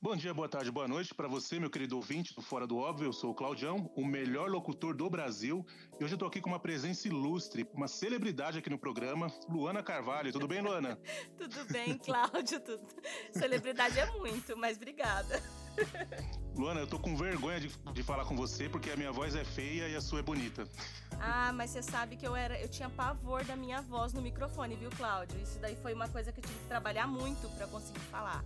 Bom dia, boa tarde, boa noite para você, meu querido ouvinte do Fora do Óbvio. Eu sou o Claudião, o melhor locutor do Brasil. E hoje eu tô aqui com uma presença ilustre, uma celebridade aqui no programa, Luana Carvalho. Tudo bem, Luana? Tudo bem, Cláudio. Tudo... Celebridade é muito, mas obrigada. Luana, eu tô com vergonha de, de falar com você porque a minha voz é feia e a sua é bonita. Ah, mas você sabe que eu era, eu tinha pavor da minha voz no microfone, viu, Cláudio? Isso daí foi uma coisa que eu tive que trabalhar muito para conseguir falar.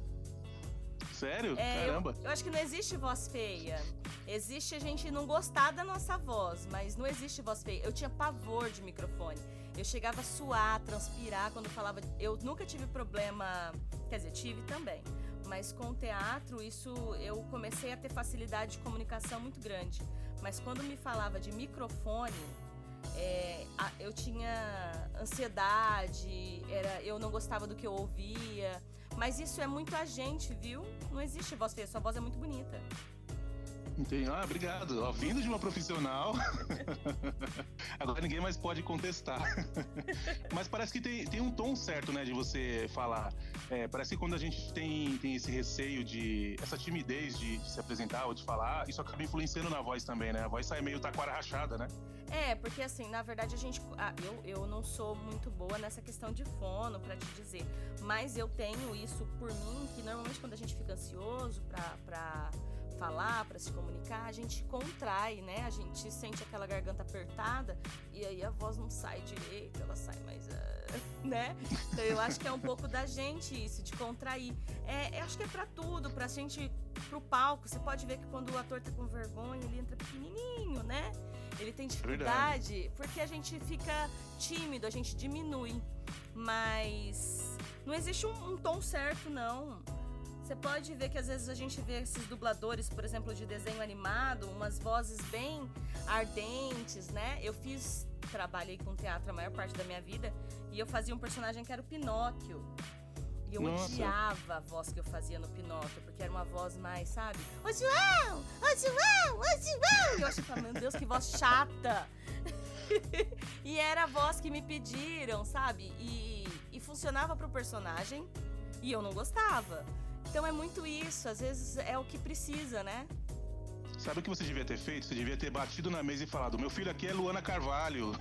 Sério? É, Caramba. Eu, eu, acho que não existe voz feia. Existe a gente não gostar da nossa voz, mas não existe voz feia. Eu tinha pavor de microfone. Eu chegava a suar, transpirar quando falava. Eu nunca tive problema. Quer dizer, tive também. Mas com o teatro, isso eu comecei a ter facilidade de comunicação muito grande. Mas quando me falava de microfone, é, eu tinha ansiedade, era, eu não gostava do que eu ouvia. Mas isso é muito a gente, viu? Não existe feia, sua voz é muito bonita. Entendi. Ah, obrigado. Ó, vindo de uma profissional, agora ninguém mais pode contestar. Mas parece que tem, tem um tom certo, né, de você falar. É, parece que quando a gente tem, tem esse receio de. essa timidez de, de, se apresentar ou de falar, isso acaba influenciando na voz também, né? A voz sai meio taquara rachada, né? É, porque assim, na verdade a gente. Ah, eu, eu não sou muito boa nessa questão de fono, para te dizer. Mas eu tenho isso por mim, que normalmente quando a gente fica ansioso pra. pra falar, para se comunicar, a gente contrai, né? A gente sente aquela garganta apertada e aí a voz não sai direito, ela sai mais, uh, né? Então eu acho que é um pouco da gente isso, de contrair. É, eu acho que é para tudo, pra gente pro palco. Você pode ver que quando o ator tá com vergonha, ele entra pequenininho, né? Ele tem dificuldade, Verdade. porque a gente fica tímido, a gente diminui. Mas não existe um, um tom certo, não. Você pode ver que às vezes a gente vê esses dubladores, por exemplo, de desenho animado, umas vozes bem ardentes, né? Eu fiz, trabalhei com teatro a maior parte da minha vida e eu fazia um personagem que era o Pinóquio. E eu Nossa. odiava a voz que eu fazia no Pinóquio, porque era uma voz mais, sabe? Ô João! Ô João! Ô João! E eu achava, meu Deus, que voz chata! e era a voz que me pediram, sabe? E, e funcionava pro personagem e eu não gostava. Então é muito isso, às vezes é o que precisa, né? Sabe o que você devia ter feito? Você devia ter batido na mesa e falado: Meu filho aqui é Luana Carvalho.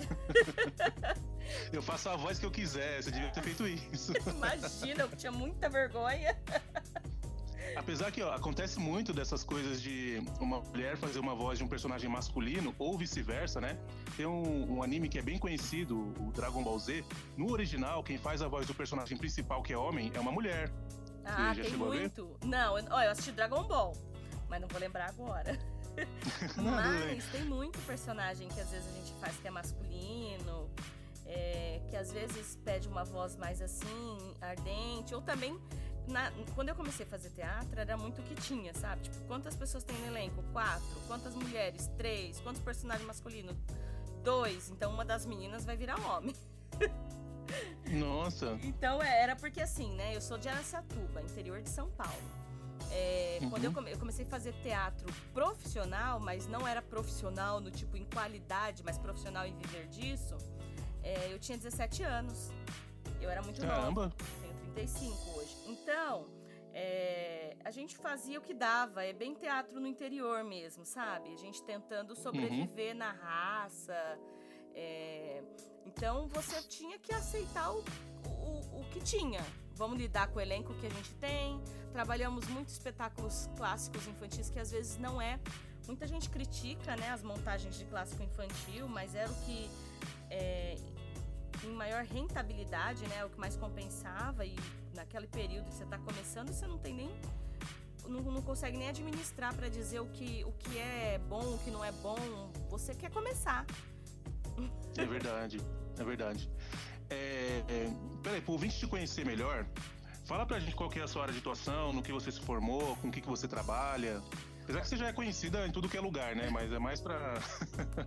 eu faço a voz que eu quiser. Você devia ter feito isso. Imagina, eu tinha muita vergonha. Apesar que ó, acontece muito dessas coisas de uma mulher fazer uma voz de um personagem masculino ou vice-versa, né? Tem um, um, anime que é bem conhecido, o Dragon Ball Z. No original, quem faz a voz do personagem principal, que é homem, é uma mulher. Ah, tem muito. Não, eu, ó, eu assisti Dragon Ball, mas não vou lembrar agora. mas tem muito personagem que às vezes a gente faz que é masculino, é, que às vezes pede uma voz mais assim, ardente, ou também. Na, quando eu comecei a fazer teatro, era muito o que tinha, sabe? Tipo, quantas pessoas tem no elenco? Quatro. Quantas mulheres? Três. Quantos personagens masculinos? Dois. Então uma das meninas vai virar homem. Nossa. Então é, era porque assim, né? Eu sou de Aracatuba, interior de São Paulo. É, uhum. Quando eu, come, eu, comecei a fazer teatro profissional, mas não era profissional no tipo em qualidade, mas profissional em viver disso, é, eu tinha 17 anos. Eu era muito Caramba. nova. Tenho 35 hoje. Então, é, a gente fazia o que dava. É bem teatro no interior mesmo, sabe? A gente tentando sobreviver uhum. na raça. É, então você tinha que aceitar o, o, o que tinha. Vamos lidar com o elenco que a gente tem. Trabalhamos muitos espetáculos clássicos infantis que às vezes não é. Muita gente critica né, as montagens de clássico infantil, mas era o que é, em maior rentabilidade, né, o que mais compensava. E naquele período que você está começando, você não tem nem não, não, consegue nem administrar para dizer o que, o que é bom, o que não é bom. Você quer começar. É verdade, é verdade. É, é, peraí, pro ouvinte te conhecer melhor, fala pra gente qual que é a sua área de atuação, no que você se formou, com o que, que você trabalha. Apesar que você já é conhecida em tudo que é lugar, né? Mas é mais pra.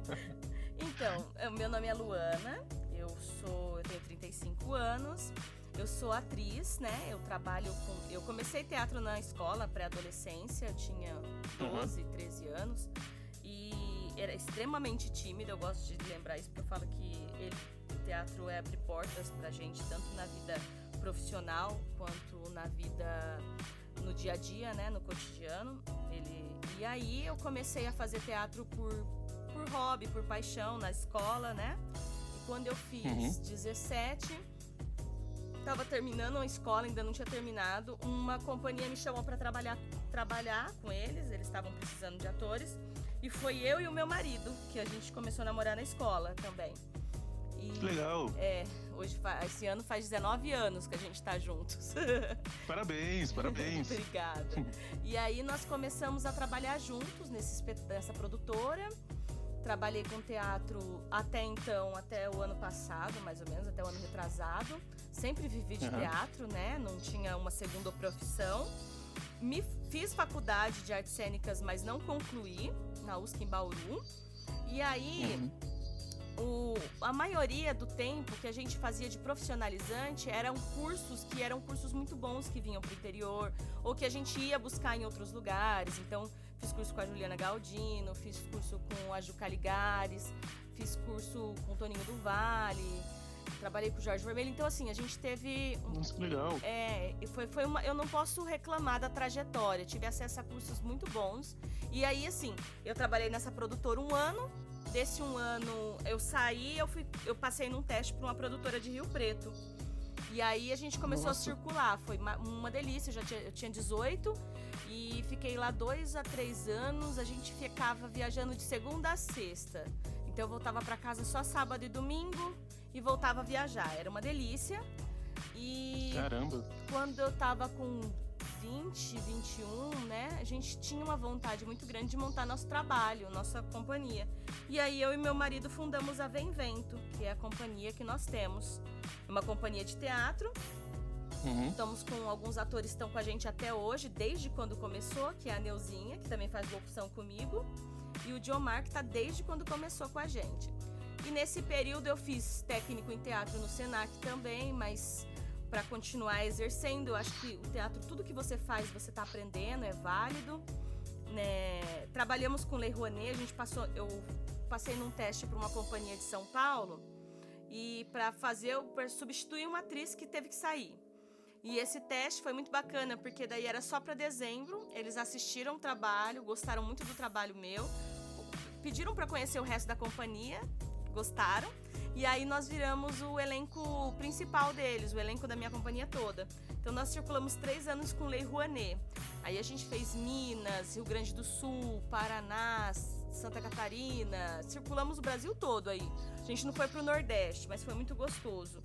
então, meu nome é Luana, eu sou. Eu tenho 35 anos. Eu sou atriz, né? Eu trabalho com. Eu comecei teatro na escola pré-adolescência, eu tinha 12, uhum. 13 anos. Era extremamente tímida, eu gosto de lembrar isso porque eu falo que ele, o teatro é abrir portas pra gente, tanto na vida profissional quanto na vida no dia a dia, né, no cotidiano. Ele e aí eu comecei a fazer teatro por por hobby, por paixão na escola, né? E quando eu fiz uhum. 17, tava terminando a escola, ainda não tinha terminado, uma companhia me chamou para trabalhar trabalhar com eles, eles estavam precisando de atores. E foi eu e o meu marido que a gente começou a namorar na escola também. E, Legal. É, hoje esse ano faz 19 anos que a gente tá juntos. Parabéns, parabéns. Obrigada. E aí nós começamos a trabalhar juntos nesse, nessa produtora. Trabalhei com teatro até então, até o ano passado, mais ou menos, até o ano retrasado. Sempre vivi de uhum. teatro, né? Não tinha uma segunda profissão. Me fiz faculdade de artes cênicas, mas não concluí na USC em Bauru. E aí, uhum. o, a maioria do tempo que a gente fazia de profissionalizante eram cursos que eram cursos muito bons que vinham para o interior ou que a gente ia buscar em outros lugares. Então, fiz curso com a Juliana Galdino, fiz curso com a Juca Ligares, fiz curso com o Toninho do Vale, trabalhei com o Jorge Vermelho. Então, assim, a gente teve. Nossa, que legal. É, foi, foi uma. Eu não posso reclamar da trajetória. Tive acesso a cursos muito bons. E aí, assim, eu trabalhei nessa produtora um ano. Desse um ano eu saí, eu fui, eu passei num teste para uma produtora de Rio Preto. E aí a gente começou Nossa. a circular. Foi uma, uma delícia. Eu já tinha, eu tinha 18 e fiquei lá dois a três anos. A gente ficava viajando de segunda a sexta. Então eu voltava para casa só sábado e domingo e voltava a viajar. Era uma delícia. E Caramba. quando eu tava com 20, 21, né, a gente tinha uma vontade muito grande de montar nosso trabalho, nossa companhia. E aí eu e meu marido fundamos a Vem Vento, que é a companhia que nós temos. Uma companhia de teatro Uhum. Estamos com alguns atores que estão com a gente até hoje, desde quando começou, que é a Neuzinha, que também faz locução comigo, e o Diomar, que está desde quando começou com a gente. E nesse período eu fiz técnico em teatro no Senac também, mas para continuar exercendo, eu acho que o teatro, tudo que você faz, você está aprendendo, é válido. Né? Trabalhamos com Lei Rouanet, a gente passou, eu passei num teste para uma companhia de São Paulo e para fazer, para substituir uma atriz que teve que sair. E esse teste foi muito bacana, porque daí era só para dezembro. Eles assistiram o trabalho, gostaram muito do trabalho meu, pediram para conhecer o resto da companhia, gostaram. E aí nós viramos o elenco principal deles, o elenco da minha companhia toda. Então nós circulamos três anos com Lei Rouanet. Aí a gente fez Minas, Rio Grande do Sul, Paraná, Santa Catarina, circulamos o Brasil todo aí. A gente não foi pro Nordeste, mas foi muito gostoso.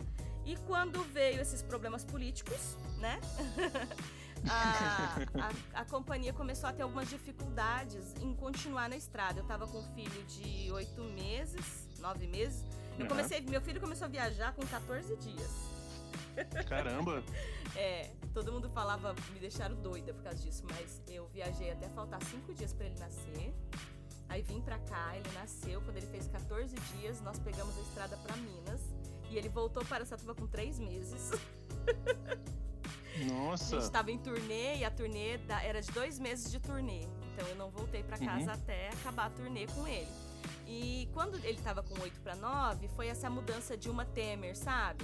E quando veio esses problemas políticos, né? a, a, a, companhia começou a ter algumas dificuldades em continuar na estrada. Eu estava com um filho de oito meses, nove meses. Eu comecei, meu filho começou a viajar com 14 dias. Caramba! é, todo mundo falava, me deixaram doida por causa disso, mas eu viajei até faltar cinco dias para ele nascer. Aí vim para cá, ele nasceu. Quando ele fez 14 dias, nós pegamos a estrada para Minas. E ele voltou para Satuba com três meses. Nossa! A gente estava em turnê e a turnê era de dois meses de turnê. Então eu não voltei para casa uhum. até acabar a turnê com ele. E quando ele estava com 8 para 9, foi essa mudança de uma Temer, sabe?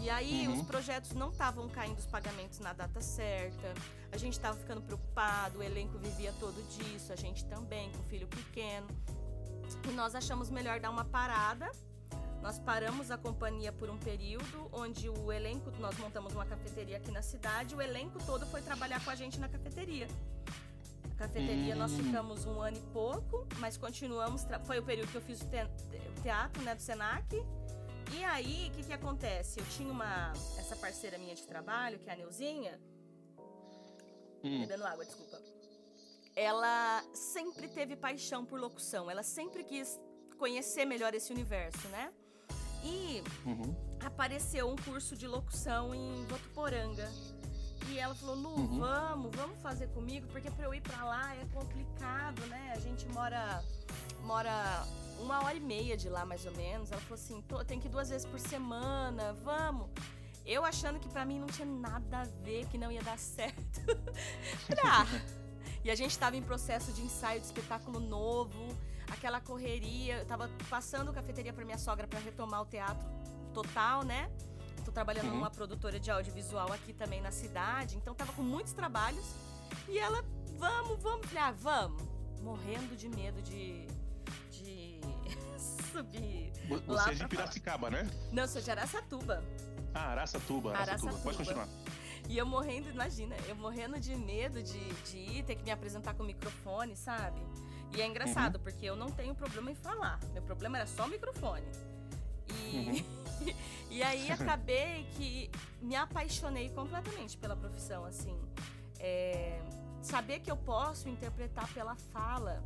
E aí uhum. os projetos não estavam caindo os pagamentos na data certa. A gente estava ficando preocupado, o elenco vivia todo disso, a gente também, com o filho pequeno. E nós achamos melhor dar uma parada nós paramos a companhia por um período, onde o elenco, nós montamos uma cafeteria aqui na cidade, o elenco todo foi trabalhar com a gente na cafeteria. Cafeteria hum. nós ficamos um ano e pouco, mas continuamos. Foi o período que eu fiz o, te, o teatro né, do Senac. E aí, o que, que acontece? Eu tinha uma. Essa parceira minha de trabalho, que é a Neuzinha. Hum. Bebendo água, desculpa. Ela sempre teve paixão por locução. Ela sempre quis conhecer melhor esse universo, né? E uhum. apareceu um curso de locução em Votuporanga. E ela falou: Lu, uhum. vamos, vamos fazer comigo, porque para eu ir para lá é complicado, né? A gente mora, mora uma hora e meia de lá, mais ou menos. Ela falou assim: tem que ir duas vezes por semana, vamos. Eu achando que para mim não tinha nada a ver, que não ia dar certo. pra. E a gente estava em processo de ensaio de espetáculo novo. aquela correria. Eu tava passando cafeteria para minha sogra para retomar o teatro total, né? Tô trabalhando uhum. numa produtora de audiovisual aqui também na cidade, então tava com muitos trabalhos. E ela, vamos, vamos. Falei, ah, vamos. Morrendo de medo de, de subir. Você é de Piracicaba, né? Não, sou de Araçatuba. Ah, Araçatuba, Araçatuba. Araçatuba. Pode continuar. E eu morrendo, imagina, eu morrendo de medo de, de ir, ter que me apresentar com o microfone, sabe? E é engraçado, uhum. porque eu não tenho problema em falar. Meu problema era só o microfone. E, uhum. e aí acabei que me apaixonei completamente pela profissão, assim. É, saber que eu posso interpretar pela fala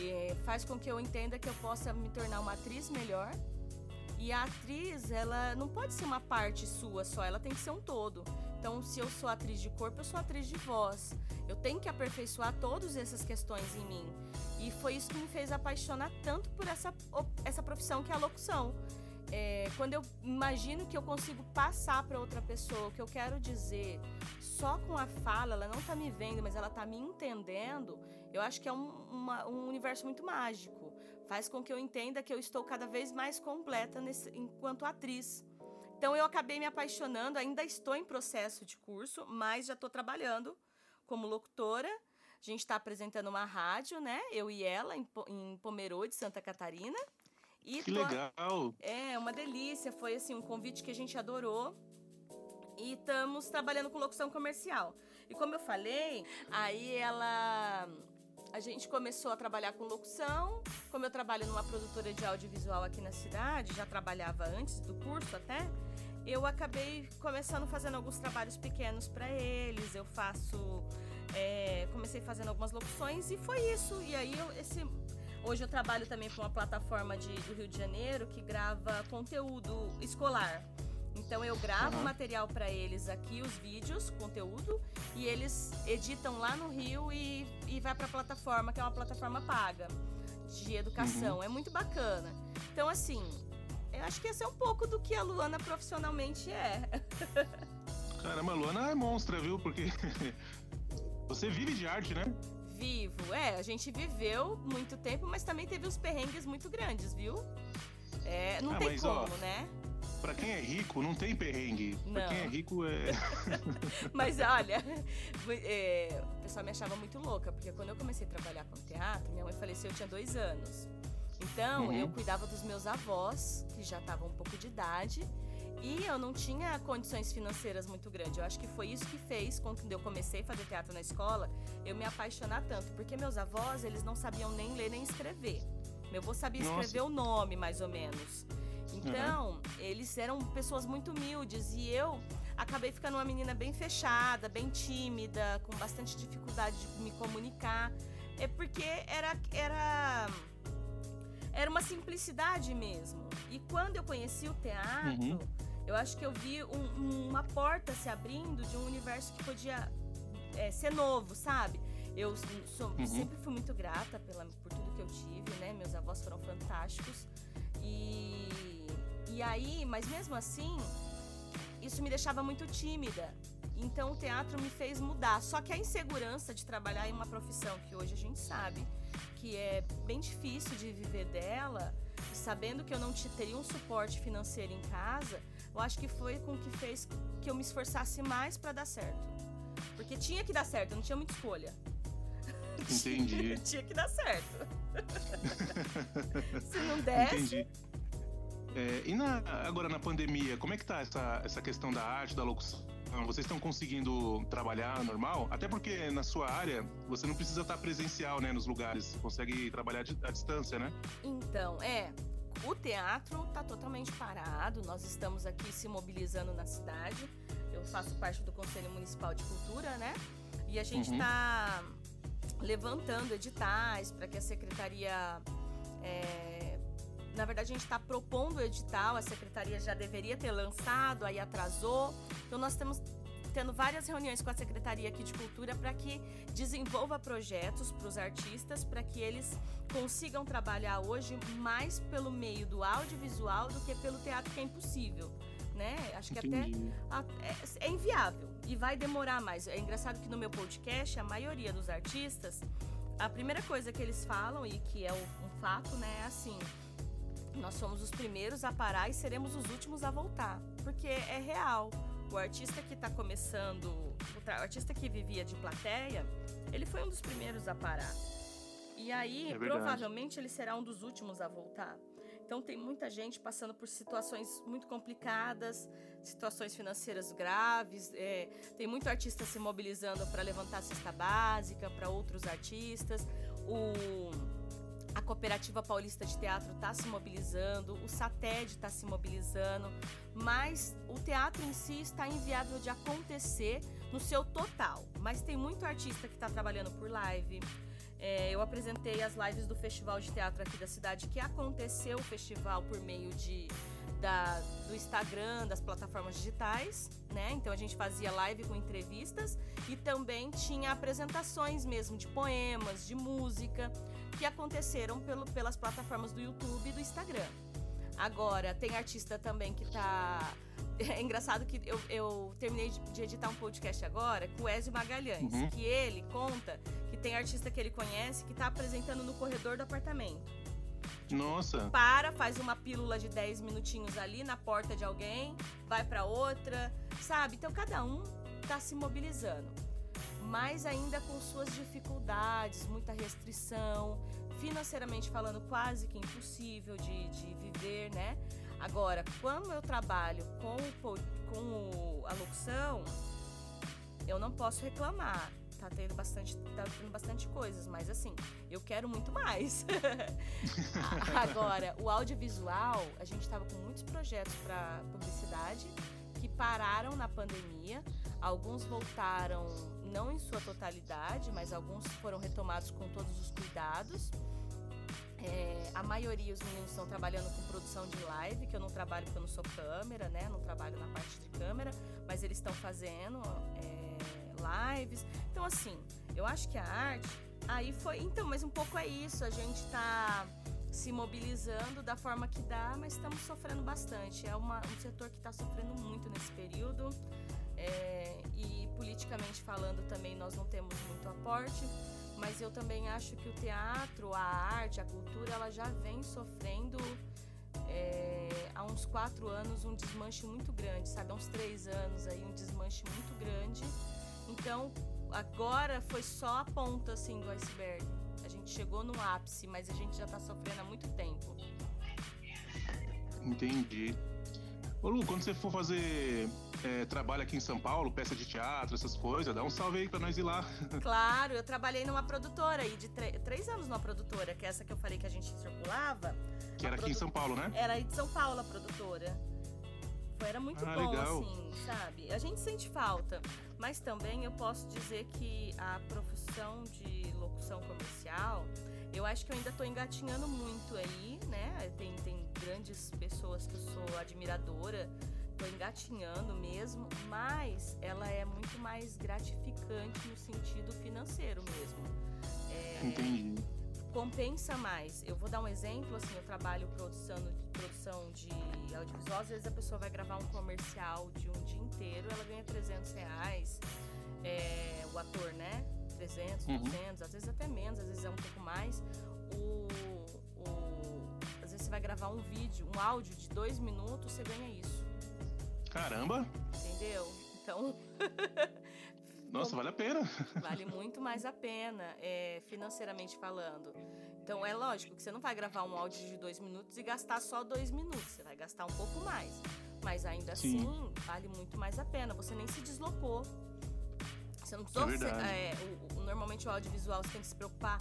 é, faz com que eu entenda que eu possa me tornar uma atriz melhor. E a atriz, ela não pode ser uma parte sua só, ela tem que ser um todo. Então, se eu sou atriz de corpo, eu sou atriz de voz. Eu tenho que aperfeiçoar todas essas questões em mim. E foi isso que me fez apaixonar tanto por essa, essa profissão que é a locução. É, quando eu imagino que eu consigo passar para outra pessoa o que eu quero dizer só com a fala, ela não está me vendo, mas ela está me entendendo, eu acho que é um, uma, um universo muito mágico. Faz com que eu entenda que eu estou cada vez mais completa nesse, enquanto atriz. Então eu acabei me apaixonando, ainda estou em processo de curso, mas já estou trabalhando como locutora. A gente está apresentando uma rádio, né? Eu e ela, em, em Pomerode, Santa Catarina. E que tô... legal! É, uma delícia. Foi assim um convite que a gente adorou. E estamos trabalhando com locução comercial. E como eu falei, aí ela a gente começou a trabalhar com locução. Como eu trabalho numa produtora de audiovisual aqui na cidade, já trabalhava antes do curso até, eu acabei começando fazendo alguns trabalhos pequenos para eles. Eu faço. É, comecei fazendo algumas locuções e foi isso. E aí eu, esse. Hoje eu trabalho também com uma plataforma de, do Rio de Janeiro que grava conteúdo escolar. Então eu gravo uhum. material para eles aqui, os vídeos, conteúdo, e eles editam lá no Rio e, e vai para a plataforma, que é uma plataforma paga de educação. Uhum. É muito bacana. Então, assim, eu acho que esse é um pouco do que a Luana profissionalmente é. Caramba, a Luana é monstra, viu? Porque você vive de arte, né? Vivo, é. A gente viveu muito tempo, mas também teve uns perrengues muito grandes, viu? É, não ah, tem como, ó, né? Pra quem é rico, não tem perrengue. Não. Pra quem é rico, é. Mas olha, é, o pessoal me achava muito louca, porque quando eu comecei a trabalhar com teatro, minha mãe faleceu, eu tinha dois anos. Então, uhum. eu cuidava dos meus avós, que já estavam um pouco de idade, e eu não tinha condições financeiras muito grandes. Eu acho que foi isso que fez, quando eu comecei a fazer teatro na escola, eu me apaixonar tanto, porque meus avós, eles não sabiam nem ler nem escrever. Meu avô sabia escrever Nossa. o nome, mais ou menos. Então, uhum. eles eram pessoas muito humildes e eu acabei ficando uma menina bem fechada, bem tímida, com bastante dificuldade de me comunicar. É porque era era era uma simplicidade mesmo. E quando eu conheci o teatro, uhum. Eu acho que eu vi um, uma porta se abrindo de um universo que podia é, ser novo, sabe? Eu sou, uhum. sempre fui muito grata pela, por tudo que eu tive, né? Meus avós foram fantásticos. E e aí, mas mesmo assim, isso me deixava muito tímida. Então o teatro me fez mudar. Só que a insegurança de trabalhar em uma profissão que hoje a gente sabe que é bem difícil de viver dela, sabendo que eu não teria um suporte financeiro em casa, eu acho que foi com que fez que eu me esforçasse mais para dar certo. Porque tinha que dar certo, não tinha muita escolha. Entendi. tinha que dar certo. Se não desse. Entendi. É, e na, agora na pandemia, como é que tá essa, essa questão da arte, da locução? Vocês estão conseguindo trabalhar normal? Até porque na sua área você não precisa estar presencial, né, nos lugares. Você consegue trabalhar à distância, né? Então, é. O teatro está totalmente parado. Nós estamos aqui se mobilizando na cidade. Eu faço parte do Conselho Municipal de Cultura, né? E a gente está uhum. levantando editais para que a secretaria é, na verdade, a gente está propondo o edital, a secretaria já deveria ter lançado, aí atrasou. Então, nós estamos tendo várias reuniões com a Secretaria aqui de Cultura para que desenvolva projetos para os artistas, para que eles consigam trabalhar hoje mais pelo meio do audiovisual do que pelo teatro, que é impossível. Né? Acho que Entendi. até é, é inviável e vai demorar mais. É engraçado que no meu podcast, a maioria dos artistas, a primeira coisa que eles falam, e que é um fato, né, é assim, nós somos os primeiros a parar e seremos os últimos a voltar, porque é real. O artista que está começando, o artista que vivia de plateia, ele foi um dos primeiros a parar. E aí, é provavelmente, ele será um dos últimos a voltar. Então, tem muita gente passando por situações muito complicadas, situações financeiras graves. É, tem muito artista se mobilizando para levantar a cesta básica para outros artistas. O a Cooperativa Paulista de Teatro está se mobilizando, o SATED está se mobilizando, mas o teatro em si está inviável de acontecer no seu total. Mas tem muito artista que está trabalhando por live. É, eu apresentei as lives do Festival de Teatro aqui da cidade, que aconteceu o festival por meio de da, do Instagram, das plataformas digitais, né? Então a gente fazia live com entrevistas e também tinha apresentações mesmo de poemas, de música, que aconteceram pelo, pelas plataformas do YouTube e do Instagram. Agora, tem artista também que tá. É engraçado que eu, eu terminei de, editar um podcast agora com o Ezio Magalhães, uhum. que ele conta que tem artista que ele conhece que tá apresentando no corredor do apartamento. Nossa. Para, faz uma pílula de 10 minutinhos ali na porta de alguém, vai para outra, sabe? Então cada um tá se mobilizando. Mas ainda com suas dificuldades, muita restrição, financeiramente falando, quase que impossível de, de viver, né? Agora, quando eu trabalho com, o, com a locução, eu não posso reclamar tá tendo bastante, tá tendo bastante coisas, mas assim, eu quero muito mais. Agora, o audiovisual, a gente estava com muitos projetos para publicidade que pararam na pandemia. Alguns voltaram não em sua totalidade, mas alguns foram retomados com todos os cuidados. É, a maioria, os meninos estão trabalhando com produção de live, que eu não trabalho porque eu não sou câmera, né? Não trabalho na parte de câmera, mas eles estão fazendo. É, lives. Então, assim, eu acho que a arte. Aí foi. Então, mas um pouco é isso. A gente tá se mobilizando da forma que dá, mas estamos sofrendo bastante. É uma, um setor que está sofrendo muito nesse período. É, e politicamente falando também nós não temos muito aporte, mas eu também acho que o teatro, a arte, a cultura, ela já vem sofrendo é, há uns quatro anos um desmanche muito grande, sabe? Há uns três anos aí um desmanche muito grande então, agora foi só a ponta assim do iceberg. A gente chegou no ápice, mas a gente já tá sofrendo há muito tempo. Entendi. Ô Lu, quando você for fazer é, trabalho aqui em São Paulo, peça de teatro, essas coisas, dá um salve aí pra nós ir lá. Claro, eu trabalhei numa produtora aí, de três anos numa produtora, que é essa que eu falei que a gente circulava. Que era aqui em São Paulo, né? Era aí de São Paulo a produtora. Era muito ah, bom, legal. assim, sabe? A gente sente falta. Mas também eu posso dizer que a profissão de locução comercial, eu acho que eu ainda estou engatinhando muito aí, né? Tem, tem grandes pessoas que eu sou admiradora, estou engatinhando mesmo, mas ela é muito mais gratificante no sentido financeiro mesmo. É, Entendi compensa mais. Eu vou dar um exemplo, assim, eu trabalho produção, produção de audiovisual, às vezes a pessoa vai gravar um comercial de um dia inteiro, ela ganha 300 reais, é, o ator, né? 300, uhum. 200, às vezes até menos, às vezes é um pouco mais. O, você vai gravar um vídeo, um áudio de dois minutos, você ganha isso. Caramba! Entendeu? Então. Nossa, vale a pena. Vale muito mais a pena, é, financeiramente falando. Então é lógico que você não vai gravar um áudio de dois minutos e gastar só dois minutos, você vai gastar um pouco mais. Mas ainda Sim. assim, vale muito mais a pena. Você nem se deslocou. Você não precisou. É é, normalmente o audiovisual você tem que se preocupar.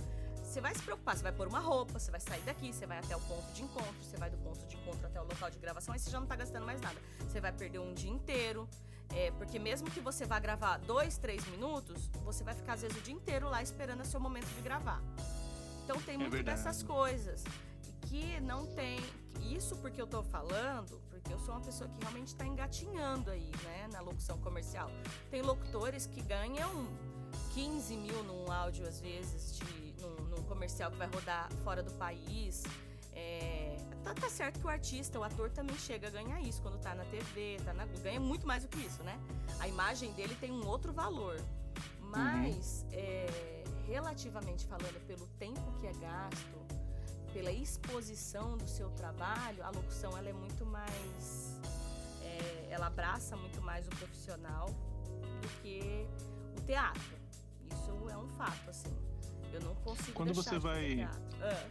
Você vai se preocupar, você vai pôr uma roupa, você vai sair daqui, você vai até o ponto de encontro, você vai do ponto de encontro até o local de gravação, aí você já não tá gastando mais nada. Você vai perder um dia inteiro. É, porque mesmo que você vá gravar dois, três minutos, você vai ficar às vezes o dia inteiro lá esperando o seu momento de gravar. Então tem é muito dessas coisas. Que não tem. Isso porque eu tô falando, porque eu sou uma pessoa que realmente está engatinhando aí, né, na locução comercial. Tem locutores que ganham 15 mil num áudio, às vezes, de, num comercial que vai rodar fora do país. É, tá, tá, certo que o artista, o ator também chega a ganhar isso quando tá na TV, tá na, ganha muito mais do que isso, né? A imagem dele tem um outro valor. Mas, uhum. é, relativamente falando, pelo tempo que é gasto, pela exposição do seu trabalho, a locução ela é muito mais. É, ela abraça muito mais o profissional do que o teatro. Isso é um fato, assim. Eu não consigo Quando você vai-. Ah.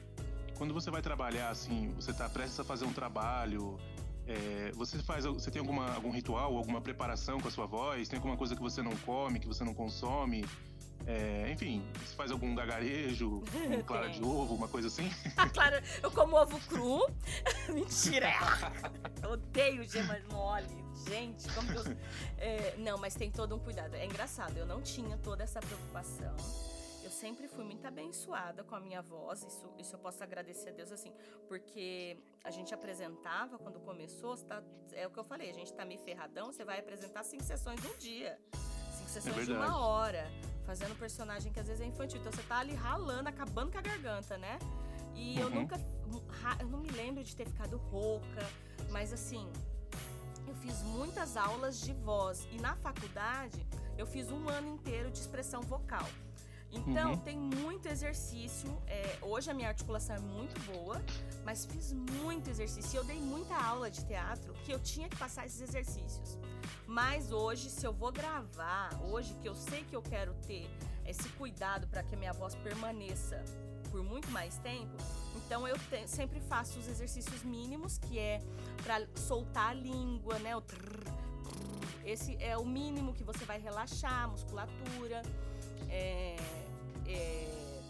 Quando você vai trabalhar, assim, você tá prestes a fazer um trabalho, é, você faz, você tem alguma, algum ritual, alguma preparação com a sua voz? Tem alguma coisa que você não come, que você não consome? É, enfim, você faz algum gagarejo, um clara de ovo, uma coisa assim? Ah, claro, eu como ovo cru. Mentira! Eu odeio gema mole. Gente, como que eu... É, não, mas tem todo um cuidado. É engraçado, eu não tinha toda essa preocupação. Eu sempre fui muito abençoada com a minha voz, isso, isso eu posso agradecer a Deus, assim, porque a gente apresentava quando começou, tá- é o que eu falei, a gente tá meio ferradão, você vai apresentar cinco sessões num dia, cinco sessões de verdade. uma hora, fazendo um personagem que às vezes é infantil, então você tá ali ralando, acabando com a garganta, né? E eu Uhum. nunca, ra- eu não me lembro de ter ficado rouca, mas assim, eu fiz muitas aulas de voz e na faculdade eu fiz um ano inteiro de expressão vocal. Então Uhum. tem muito exercício. é, hoje a minha articulação é muito boa, mas fiz muito exercício. Eu dei muita aula de teatro que eu tinha que passar esses exercícios. Mas hoje, se eu vou gravar, hoje que eu sei que eu quero ter esse cuidado para que a minha voz permaneça por muito mais tempo, então eu te- sempre faço os exercícios mínimos, que é para soltar a língua, né? Esse é o mínimo que você vai relaxar a musculatura. É, é,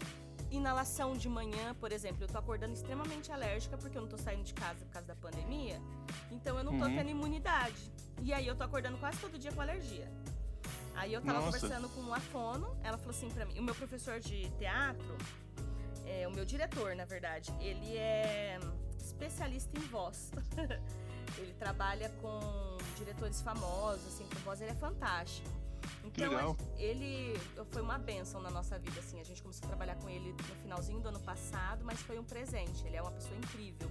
inalação de manhã, por exemplo, eu tô acordando extremamente alérgica porque eu não tô saindo de casa por causa da pandemia. Então eu não tô Uhum. tendo imunidade. E aí eu tô acordando quase todo dia com alergia. Aí eu tava Nossa. conversando com uma fono, ela falou assim pra mim, o meu professor de teatro, é, o meu diretor, na verdade, ele é especialista em voz. ele trabalha com diretores famosos, assim, com voz, ele é fantástico. Então, legal. ele foi uma benção na nossa vida, assim. A gente começou a trabalhar com ele no finalzinho do ano passado, mas foi um presente. Ele é uma pessoa incrível.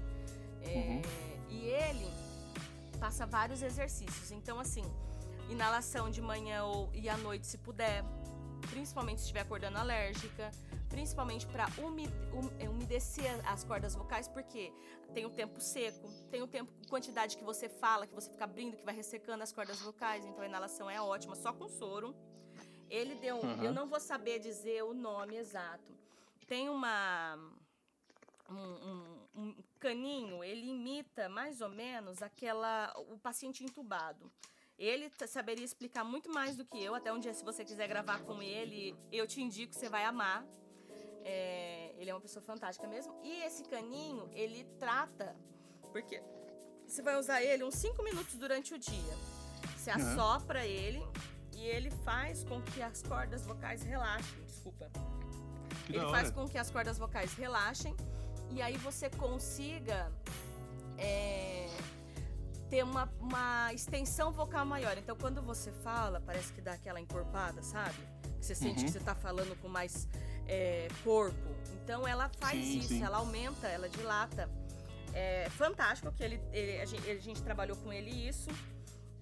É, Uhum. E ele passa vários exercícios. Então, assim, inalação de manhã ou, e à noite, se puder. Principalmente se estiver acordando alérgica. Principalmente para umedecer as cordas vocais, porque tem o tempo seco, tem o tempo, quantidade que você fala, que você fica abrindo, que vai ressecando as cordas vocais. Então a inalação é ótima, só com soro. Ele deu. um- Aham. Eu não vou saber dizer o nome exato. Tem uma. Um, um- um caninho, ele imita mais ou menos aquela. o paciente entubado. Ele saberia explicar muito mais do que eu. Até um dia, se você quiser gravar com ele, eu te indico, você vai amar. É, ele é uma pessoa fantástica mesmo. E esse caninho, ele trata. Porque você vai usar ele uns 5 minutos durante o dia. Você Aham. assopra ele e ele faz com que as cordas vocais relaxem. Desculpa. Que Ele faz com que as cordas vocais relaxem e aí você consiga é, ter uma, uma extensão vocal maior. Então, quando você fala, parece que dá aquela encorpada, sabe? Que você sente Uhum. que você tá falando com mais é, corpo. Então, ela faz Sim, isso, sim. ela aumenta, ela dilata. É fantástico que ele, ele- a, gente, a gente trabalhou com ele isso.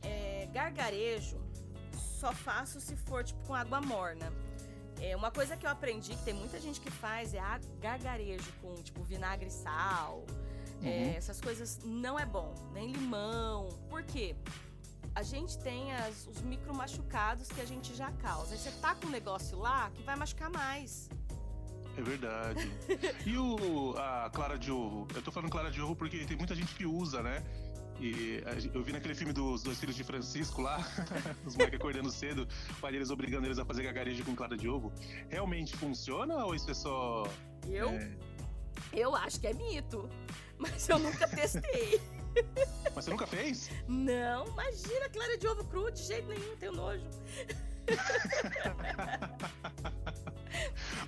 É, gargarejo, só faço se for tipo com água morna. É, uma coisa que eu aprendi, que tem muita gente que faz, é gargarejo com tipo vinagre e sal. É, Uhum. essas coisas não é bom, nem limão. Por quê? A gente tem as- os micro machucados que a gente já causa. Aí você tá com um negócio lá que vai machucar mais. É verdade. E o, a clara de ovo? Eu tô falando clara de ovo porque tem muita gente que usa, né? E eu vi naquele filme dos dois filhos de Francisco lá, os moleques acordando cedo, o pai deles obrigando eles a fazer gagarejo com clara de ovo. Realmente funciona ou isso é só. Eu, é, eu acho que é mito. Mas eu nunca testei. Mas você nunca fez? não, imagina clara de ovo cru, de jeito nenhum, tenho nojo.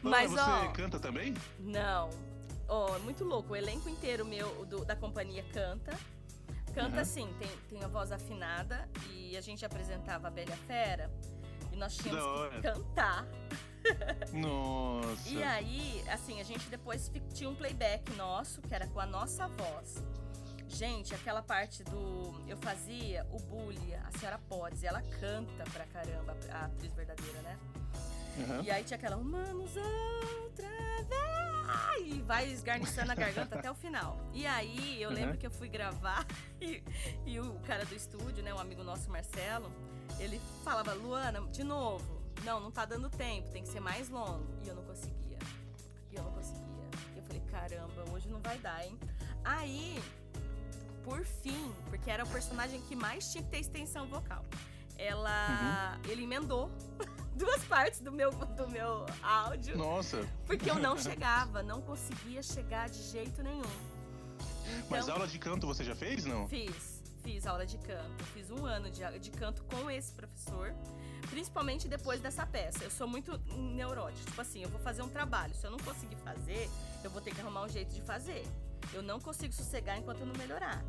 Mas, você ó, canta também? Não. Ó, muito louco. O elenco inteiro meu do- da companhia canta. Canta Uhum. sim, tem, tem a voz afinada. E a gente apresentava a Bela Fera. E nós tínhamos que cantar. Nossa. E aí, assim, a gente depois tinha um playback nosso, que era com a nossa voz. Gente, aquela parte do. Eu fazia o bully, a senhora Potts, e ela canta pra caramba, a atriz verdadeira, né? Aham. E aí tinha aquela Humanos outra vez. e vai esgarniçando a garganta até o final. E aí eu lembro uhum. que eu fui gravar e, e o cara do estúdio, né, um amigo nosso, Marcelo, ele falava, Luana, de novo, não, não tá dando tempo, tem que ser mais longo. E eu não conseguia. E eu não conseguia. Eu falei, caramba, hoje não vai dar, hein? Aí, por fim, porque era o personagem que mais tinha que ter extensão vocal, ela. Uhum. Ele emendou duas partes do meu, do meu áudio. Nossa! Porque eu não chegava, não conseguia chegar de jeito nenhum. Então, Mas aula de canto você já fez, não? Fiz, fiz aula de canto. Fiz um ano de, de canto com esse professor. Principalmente depois dessa peça. Eu sou muito neurótica. Tipo assim, eu vou fazer um trabalho. Se eu não conseguir fazer, eu vou ter que arrumar um jeito de fazer. Eu não consigo sossegar enquanto eu não melhorar.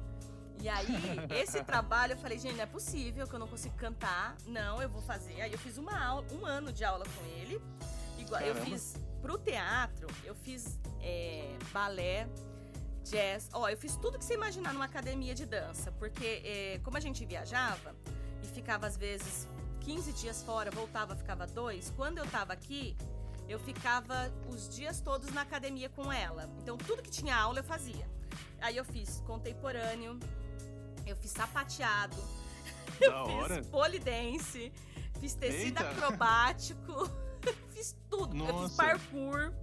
E aí, esse trabalho, eu falei, gente, não é possível que eu não consigo cantar. Não, eu vou fazer. Aí eu fiz uma aula, um ano de aula com ele. Igual, eu fiz pro teatro, eu fiz é, balé, jazz. Ó, eu fiz tudo que você imaginar numa academia de dança. Porque é, como a gente viajava e ficava às vezes 15 dias fora, voltava, ficava dois. Quando eu tava aqui, eu ficava os dias todos na academia com ela. Então tudo que tinha aula eu fazia. Aí eu fiz contemporâneo, eu fiz sapateado, da eu hora. fiz polidense, fiz tecido Eita. acrobático, fiz tudo. Nossa. Eu fiz parkour,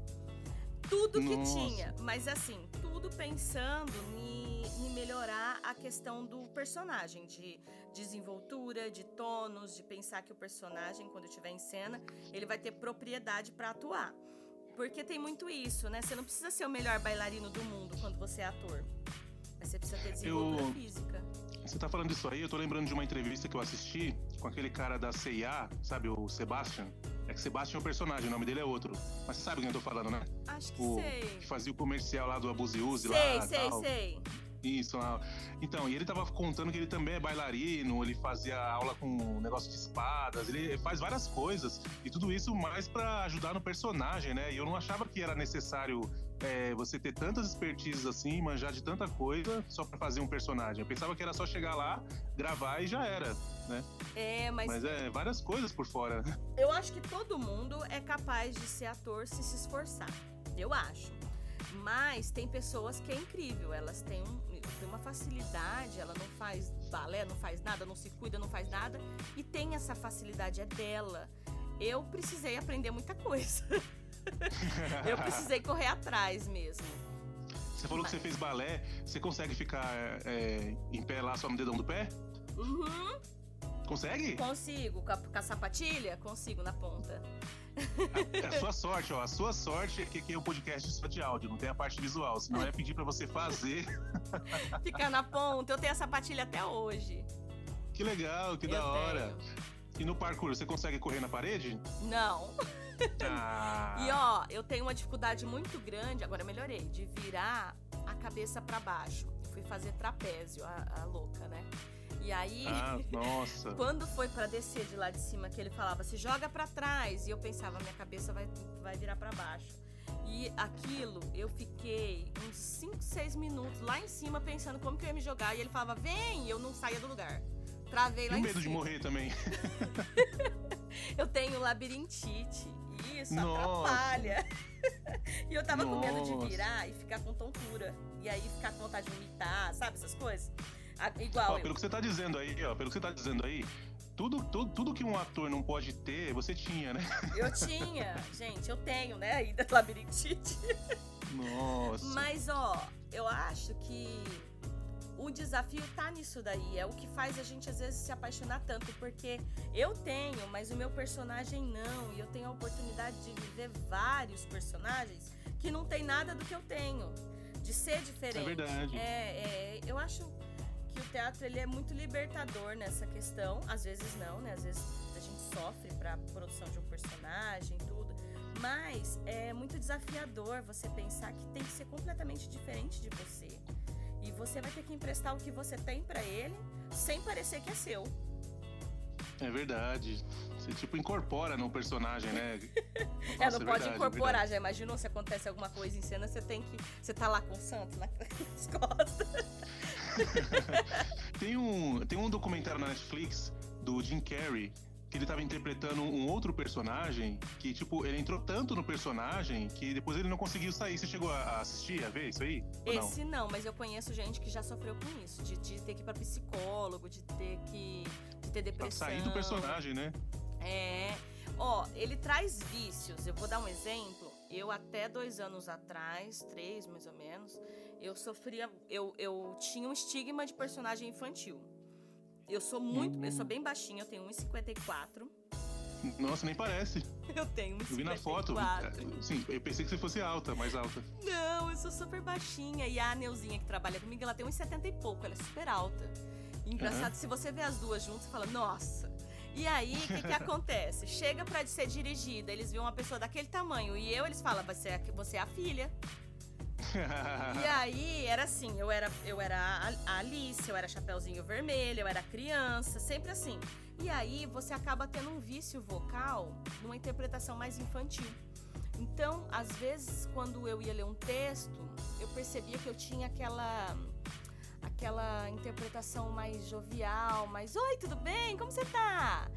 tudo que Nossa. tinha. Mas assim, tudo pensando em, em melhorar a questão do personagem, de desenvoltura, de tônus, de pensar que o personagem, quando estiver em cena, ele vai ter propriedade para atuar. Porque tem muito isso, né? Você não precisa ser o melhor bailarino do mundo quando você é ator. Mas você precisa ter desenvoltura eu... física. Você tá falando isso aí, eu tô lembrando de uma entrevista que eu assisti com aquele cara da CIA, sabe, o Sebastian? É que Sebastian é o personagem, o nome dele é outro. Mas você sabe quem eu tô falando, né? Acho que o, sei. Que fazia o comercial lá do Abuziuse lá. Sei, sei, tal. sei. Isso, então, e ele tava contando que ele também é bailarino, ele fazia aula com negócio de espadas, ele faz várias coisas, e tudo isso mais para ajudar no personagem, né? E eu não achava que era necessário é, você ter tantas expertises assim, manjar de tanta coisa só para fazer um personagem. Eu pensava que era só chegar lá, gravar e já era, né? É, mas. Mas é várias coisas por fora. Eu acho que todo mundo é capaz de ser ator se se esforçar. Eu acho. Mas tem pessoas que é incrível, elas têm, um, têm uma facilidade, ela não faz balé, não faz nada, não se cuida, não faz nada, e tem essa facilidade, é dela. Eu precisei aprender muita coisa. eu precisei correr atrás mesmo. Você falou Mas... que você fez balé, você consegue ficar é, em pé lá só no dedão do pé? Uhum. Consegue? Consigo. Com a, com a sapatilha? Consigo na ponta. A, a, sua sorte, ó. A sua sorte é que aqui é um podcast só de áudio, não tem a parte visual. Senão é pedir para você fazer. Ficar na ponta. Eu tenho a sapatilha até hoje. Que legal, que eu da hora. Tenho. E no parkour, você consegue correr na parede? Não. Ah. e ó, eu tenho uma dificuldade muito grande, agora melhorei, de virar a cabeça para baixo. Eu fui fazer trapézio, a, a louca, né? E aí, ah, nossa. quando foi para descer de lá de cima, que ele falava, se joga para trás, e eu pensava, minha cabeça vai, vai virar para baixo. E aquilo, eu fiquei uns 5, 6 minutos lá em cima pensando como que eu ia me jogar. E ele falava, vem! E eu não saía do lugar. Travei lá e em medo cima. de morrer também. eu tenho labirintite. E isso Nossa. atrapalha. e eu tava Nossa. com medo de virar e ficar com tontura. E aí ficar com vontade de vomitar, sabe? Essas coisas. Igual. Ó, pelo que você tá dizendo aí, ó, pelo que você tá dizendo aí, tudo, tudo, tudo que um ator não pode ter, você tinha, né? Eu tinha, gente, eu tenho, né? Ainda labirintite. Nossa. Mas, ó, eu acho que o desafio tá nisso daí. É o que faz a gente às vezes se apaixonar tanto, porque eu tenho, mas o meu personagem não. E eu tenho a oportunidade de viver vários personagens que não tem nada do que eu tenho. De ser diferente. É verdade. É, é, eu acho que o teatro ele é muito libertador nessa questão. Às vezes não, né? Às vezes a gente sofre para produção de um personagem, tudo. Mas é muito desafiador você pensar que tem que ser completamente diferente de você. E você vai ter que emprestar o que você tem para ele, sem parecer que é seu. É verdade. Você tipo incorpora no personagem, né? Nossa, é, não é pode verdade, incorporar. É já imaginou se acontece alguma coisa em cena, você tem que. Você tá lá com o santo nas costas. tem, um, tem um documentário na Netflix do Jim Carrey que ele tava interpretando um outro personagem que, tipo, ele entrou tanto no personagem que depois ele não conseguiu sair. Você chegou a assistir, a ver isso aí? Esse não? não, mas eu conheço gente que já sofreu com isso, de, de ter que ir pra psicólogo, de ter que. de ter depressão. Pra sair do personagem, né? É. Ó, ele traz vícios. Eu vou dar um exemplo. Eu, até dois anos atrás, três mais ou menos, eu sofria. Eu, eu tinha um estigma de personagem infantil. Eu sou muito. Uhum. Eu sou bem baixinha, eu tenho 1,54. Nossa, nem parece. Eu tenho 1,54. Eu vi na foto. Sim, eu pensei que você fosse alta, mais alta. Não, eu sou super baixinha. E a Neuzinha que trabalha comigo, ela tem 1,70 e pouco, ela é super alta. engraçado, uhum. se você vê as duas juntas, você fala, nossa. E aí, o que, que acontece? Chega pra ser dirigida, eles veem uma pessoa daquele tamanho. E eu, eles falam, você é, você é a filha. e aí era assim, eu era, eu era a Alice, eu era Chapeuzinho Vermelho, eu era criança, sempre assim. E aí você acaba tendo um vício vocal numa interpretação mais infantil. Então, às vezes, quando eu ia ler um texto, eu percebia que eu tinha aquela aquela interpretação mais jovial, mais oi, tudo bem? Como você tá?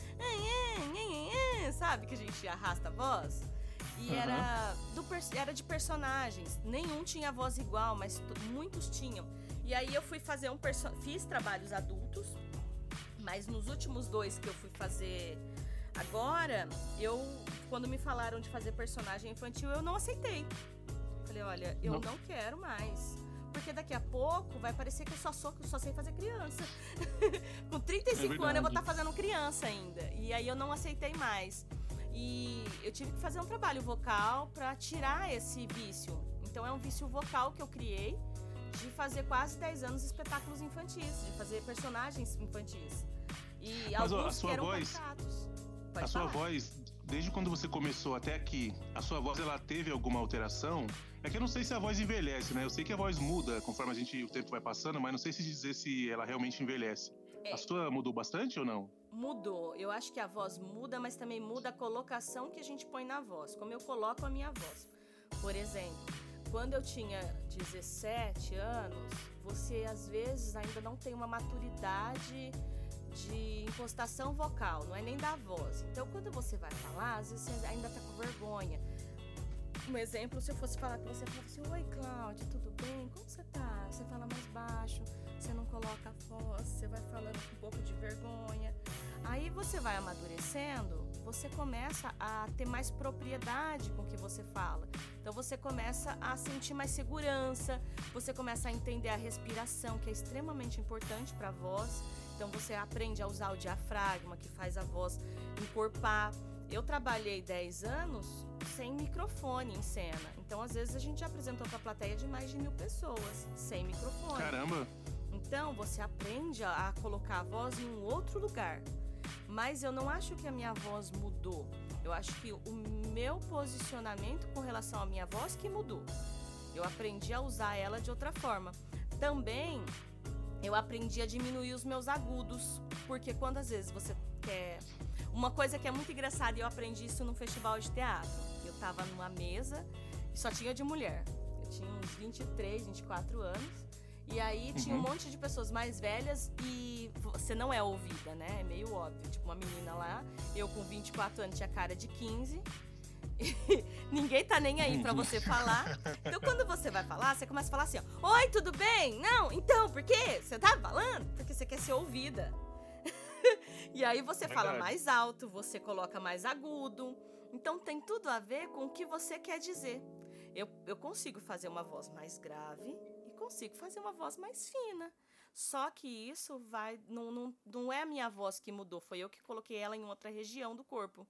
Sabe que a gente arrasta a voz? E uhum. era, do, era de personagens. Nenhum tinha voz igual, mas muitos tinham. E aí eu fui fazer um fiz trabalhos adultos, mas nos últimos dois que eu fui fazer agora, eu quando me falaram de fazer personagem infantil, eu não aceitei. Falei, olha, eu não, não quero mais. Porque daqui a pouco vai parecer que eu só, sou, só sei fazer criança. Com 35 é anos eu vou estar tá fazendo criança ainda. E aí eu não aceitei mais. E eu tive que fazer um trabalho vocal para tirar esse vício. Então é um vício vocal que eu criei de fazer quase 10 anos espetáculos infantis, de fazer personagens infantis. E Mas, alguns a sua eram voz, a sua voz, desde quando você começou até aqui, a sua voz ela teve alguma alteração? É que eu não sei se a voz envelhece, né? Eu sei que a voz muda conforme a gente o tempo vai passando, mas não sei se dizer se ela realmente envelhece. É. A sua mudou bastante ou não? Mudou. Eu acho que a voz muda, mas também muda a colocação que a gente põe na voz, como eu coloco a minha voz. Por exemplo, quando eu tinha 17 anos, você às vezes ainda não tem uma maturidade de impostação vocal, não é nem da voz. Então, quando você vai falar, às vezes você ainda tá com vergonha. Um exemplo, se eu fosse falar com você, eu falava assim: Oi, Cláudia, tudo bem? Como você tá? Você fala mais baixo você não coloca a voz, você vai falando com um pouco de vergonha. Aí você vai amadurecendo, você começa a ter mais propriedade com o que você fala. Então você começa a sentir mais segurança, você começa a entender a respiração, que é extremamente importante para a voz. Então você aprende a usar o diafragma, que faz a voz encorpar. Eu trabalhei 10 anos sem microfone em cena. Então, às vezes, a gente apresentou para a plateia de mais de mil pessoas, sem microfone. Caramba! Então você aprende a, colocar a voz em um outro lugar. Mas eu não acho que a minha voz mudou. Eu acho que o meu posicionamento com relação à minha voz que mudou. Eu aprendi a usar ela de outra forma. Também eu aprendi a diminuir os meus agudos, porque quando às vezes você quer uma coisa que é muito engraçada, e eu aprendi isso num festival de teatro. Eu tava numa mesa e só tinha de mulher. Eu tinha uns 23, 24 anos. E aí tinha um uhum. monte de pessoas mais velhas e você não é ouvida, né? É meio óbvio. Tipo, uma menina lá, eu com 24 anos tinha cara de 15. ninguém tá nem aí para você falar. Então, quando você vai falar, você começa a falar assim: ó, Oi, tudo bem? Não, então, por quê? Você tá falando? Porque você quer ser ouvida. E aí você é fala mais alto, você coloca mais agudo. Então, tem tudo a ver com o que você quer dizer. Eu, eu consigo fazer uma voz mais grave consigo fazer uma voz mais fina. Só que isso vai. Não, não, não é a minha voz que mudou, foi eu que coloquei ela em outra região do corpo.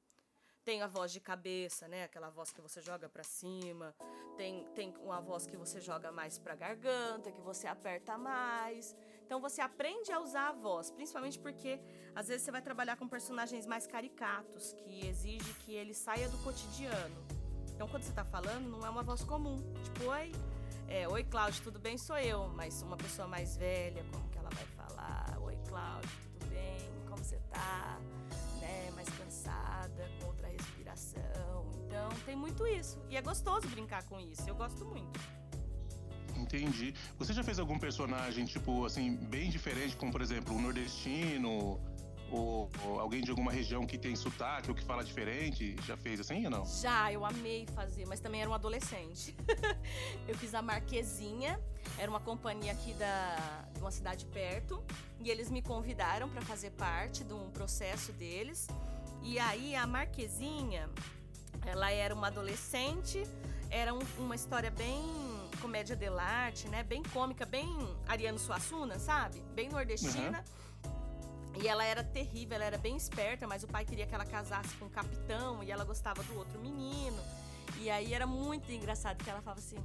Tem a voz de cabeça, né? Aquela voz que você joga para cima. Tem, tem uma voz que você joga mais pra garganta, que você aperta mais. Então você aprende a usar a voz, principalmente porque às vezes você vai trabalhar com personagens mais caricatos, que exige que ele saia do cotidiano. Então quando você tá falando, não é uma voz comum. Tipo, oi, é, Oi, Cláudio, tudo bem? Sou eu, mas uma pessoa mais velha, como que ela vai falar? Oi, Cláudio, tudo bem? Como você tá? Né? Mais cansada, com outra respiração. Então, tem muito isso. E é gostoso brincar com isso. Eu gosto muito. Entendi. Você já fez algum personagem, tipo, assim, bem diferente, como por exemplo, o nordestino, Ou, ou, alguém de alguma região que tem sotaque ou que fala diferente? Já fez assim ou não? Já, eu amei fazer, mas também era um adolescente. eu fiz a Marquezinha, era uma companhia aqui da, de uma cidade perto, e eles me convidaram para fazer parte de um processo deles. E aí a Marquezinha, ela era uma adolescente, era um, uma história bem comédia dell'arte, né? Bem cômica, bem Ariano Suassuna, sabe? Bem nordestina. Uhum. E ela era terrível, ela era bem esperta, mas o pai queria que ela casasse com um capitão e ela gostava do outro menino. E aí era muito engraçado que ela falava assim: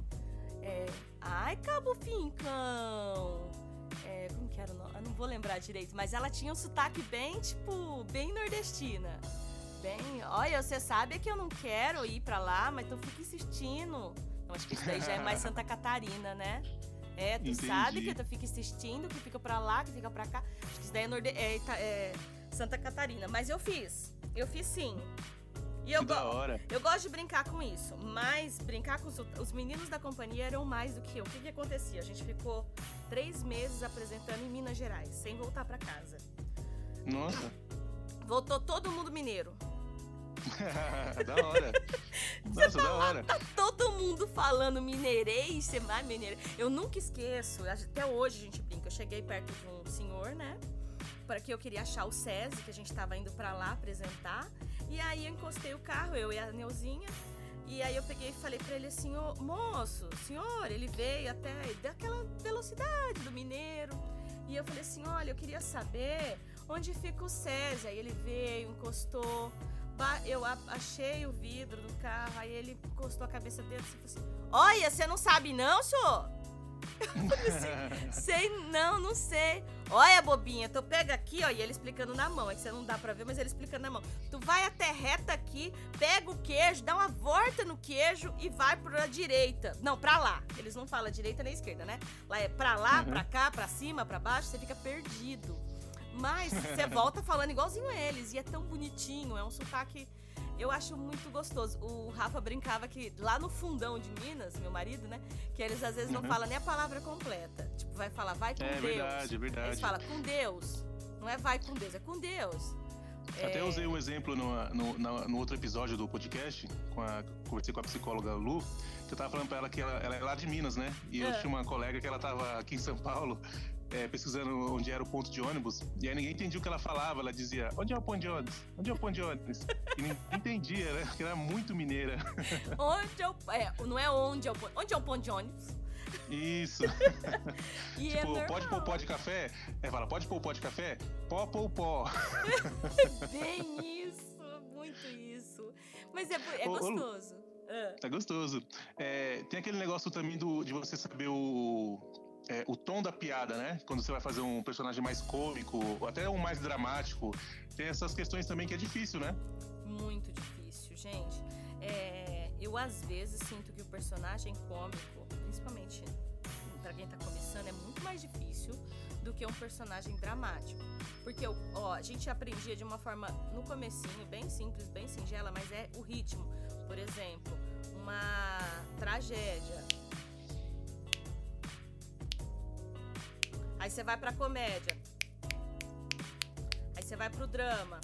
é, Ai, Cabo Fincão! É, como que era o nome? Eu não vou lembrar direito, mas ela tinha um sotaque bem, tipo, bem nordestina. Bem, olha, você sabe que eu não quero ir para lá, mas tu fica insistindo. Não, acho que isso daí já é mais Santa Catarina, né? É, tu Entendi. sabe que tu fica insistindo, que fica pra lá, que fica pra cá. Acho que isso daí é, Norde... é, é Santa Catarina. Mas eu fiz. Eu fiz sim. E eu, da hora. eu gosto de brincar com isso, mas brincar com os, os meninos da companhia eram mais do que eu. O que, que acontecia? A gente ficou três meses apresentando em Minas Gerais, sem voltar para casa. Nossa. Voltou todo mundo mineiro. da hora. Nossa, tá da hora. Tá todo mundo falando mineirês, você vai mineiro. Eu nunca esqueço, até hoje a gente brinca. Eu cheguei perto de um senhor, né? Para que eu queria achar o SESI, que a gente tava indo para lá apresentar. E aí eu encostei o carro, eu e a Neuzinha. E aí eu peguei e falei para ele assim, ô moço, senhor, ele veio até daquela velocidade do mineiro. E eu falei assim, olha, eu queria saber onde fica o SESI. Aí ele veio, encostou eu achei o vidro do carro, aí ele encostou a cabeça dele e falou assim: Olha, você não sabe não, senhor? Eu falei assim, sei não, não sei. Olha, bobinha, tu pega aqui, ó, e ele explicando na mão. É que você não dá pra ver, mas ele explicando na mão. Tu vai até reta aqui, pega o queijo, dá uma volta no queijo e vai pra direita. Não, pra lá. Eles não falam direita nem esquerda, né? Lá é pra lá, uhum. pra cá, pra cima, pra baixo, você fica perdido. Mas você volta falando igualzinho eles. E é tão bonitinho, é um sotaque. Eu acho muito gostoso. O Rafa brincava que lá no fundão de Minas, meu marido, né? Que eles às vezes não uhum. falam nem a palavra completa. Tipo, vai falar vai com é, Deus. Verdade, é verdade. Eles falam com Deus. Não é vai com Deus, é com Deus. Até é... usei um exemplo no, no, no, no, outro episódio do podcast, com a, conversei com a psicóloga Lu, que eu tava falando pra ela que ela, ela é lá de Minas, né? E eu é. tinha uma colega que ela tava aqui em São Paulo é, pesquisando onde era o ponto de ônibus, e aí ninguém entendia o que ela falava. Ela dizia, onde é o ponto de ônibus? Onde é o ponto de ônibus? E ninguém entendia, né? Porque era muito mineira. Onde é o... É, não é onde é o ponto... Onde é o ponto de ônibus? Isso. é tipo, é pode pôr pó de café? É, fala, pode pôr pó de café? Pó, pô, pó. Bem isso, muito isso. Mas é, é gostoso. É gostoso. É, tem aquele negócio também do, de você saber o é, o tom da piada, né? Quando você vai fazer um personagem mais cômico, ou até um mais dramático, tem essas questões também que é difícil, né? Muito difícil, gente. É, eu às vezes sinto que o personagem cômico, principalmente para quem tá começando, é muito mais difícil do que um personagem dramático. Porque ó, a gente aprendia de uma forma no comecinho, bem simples, bem singela, mas é o ritmo. Por exemplo, uma tragédia Aí você vai pra comédia. Aí você vai pro drama.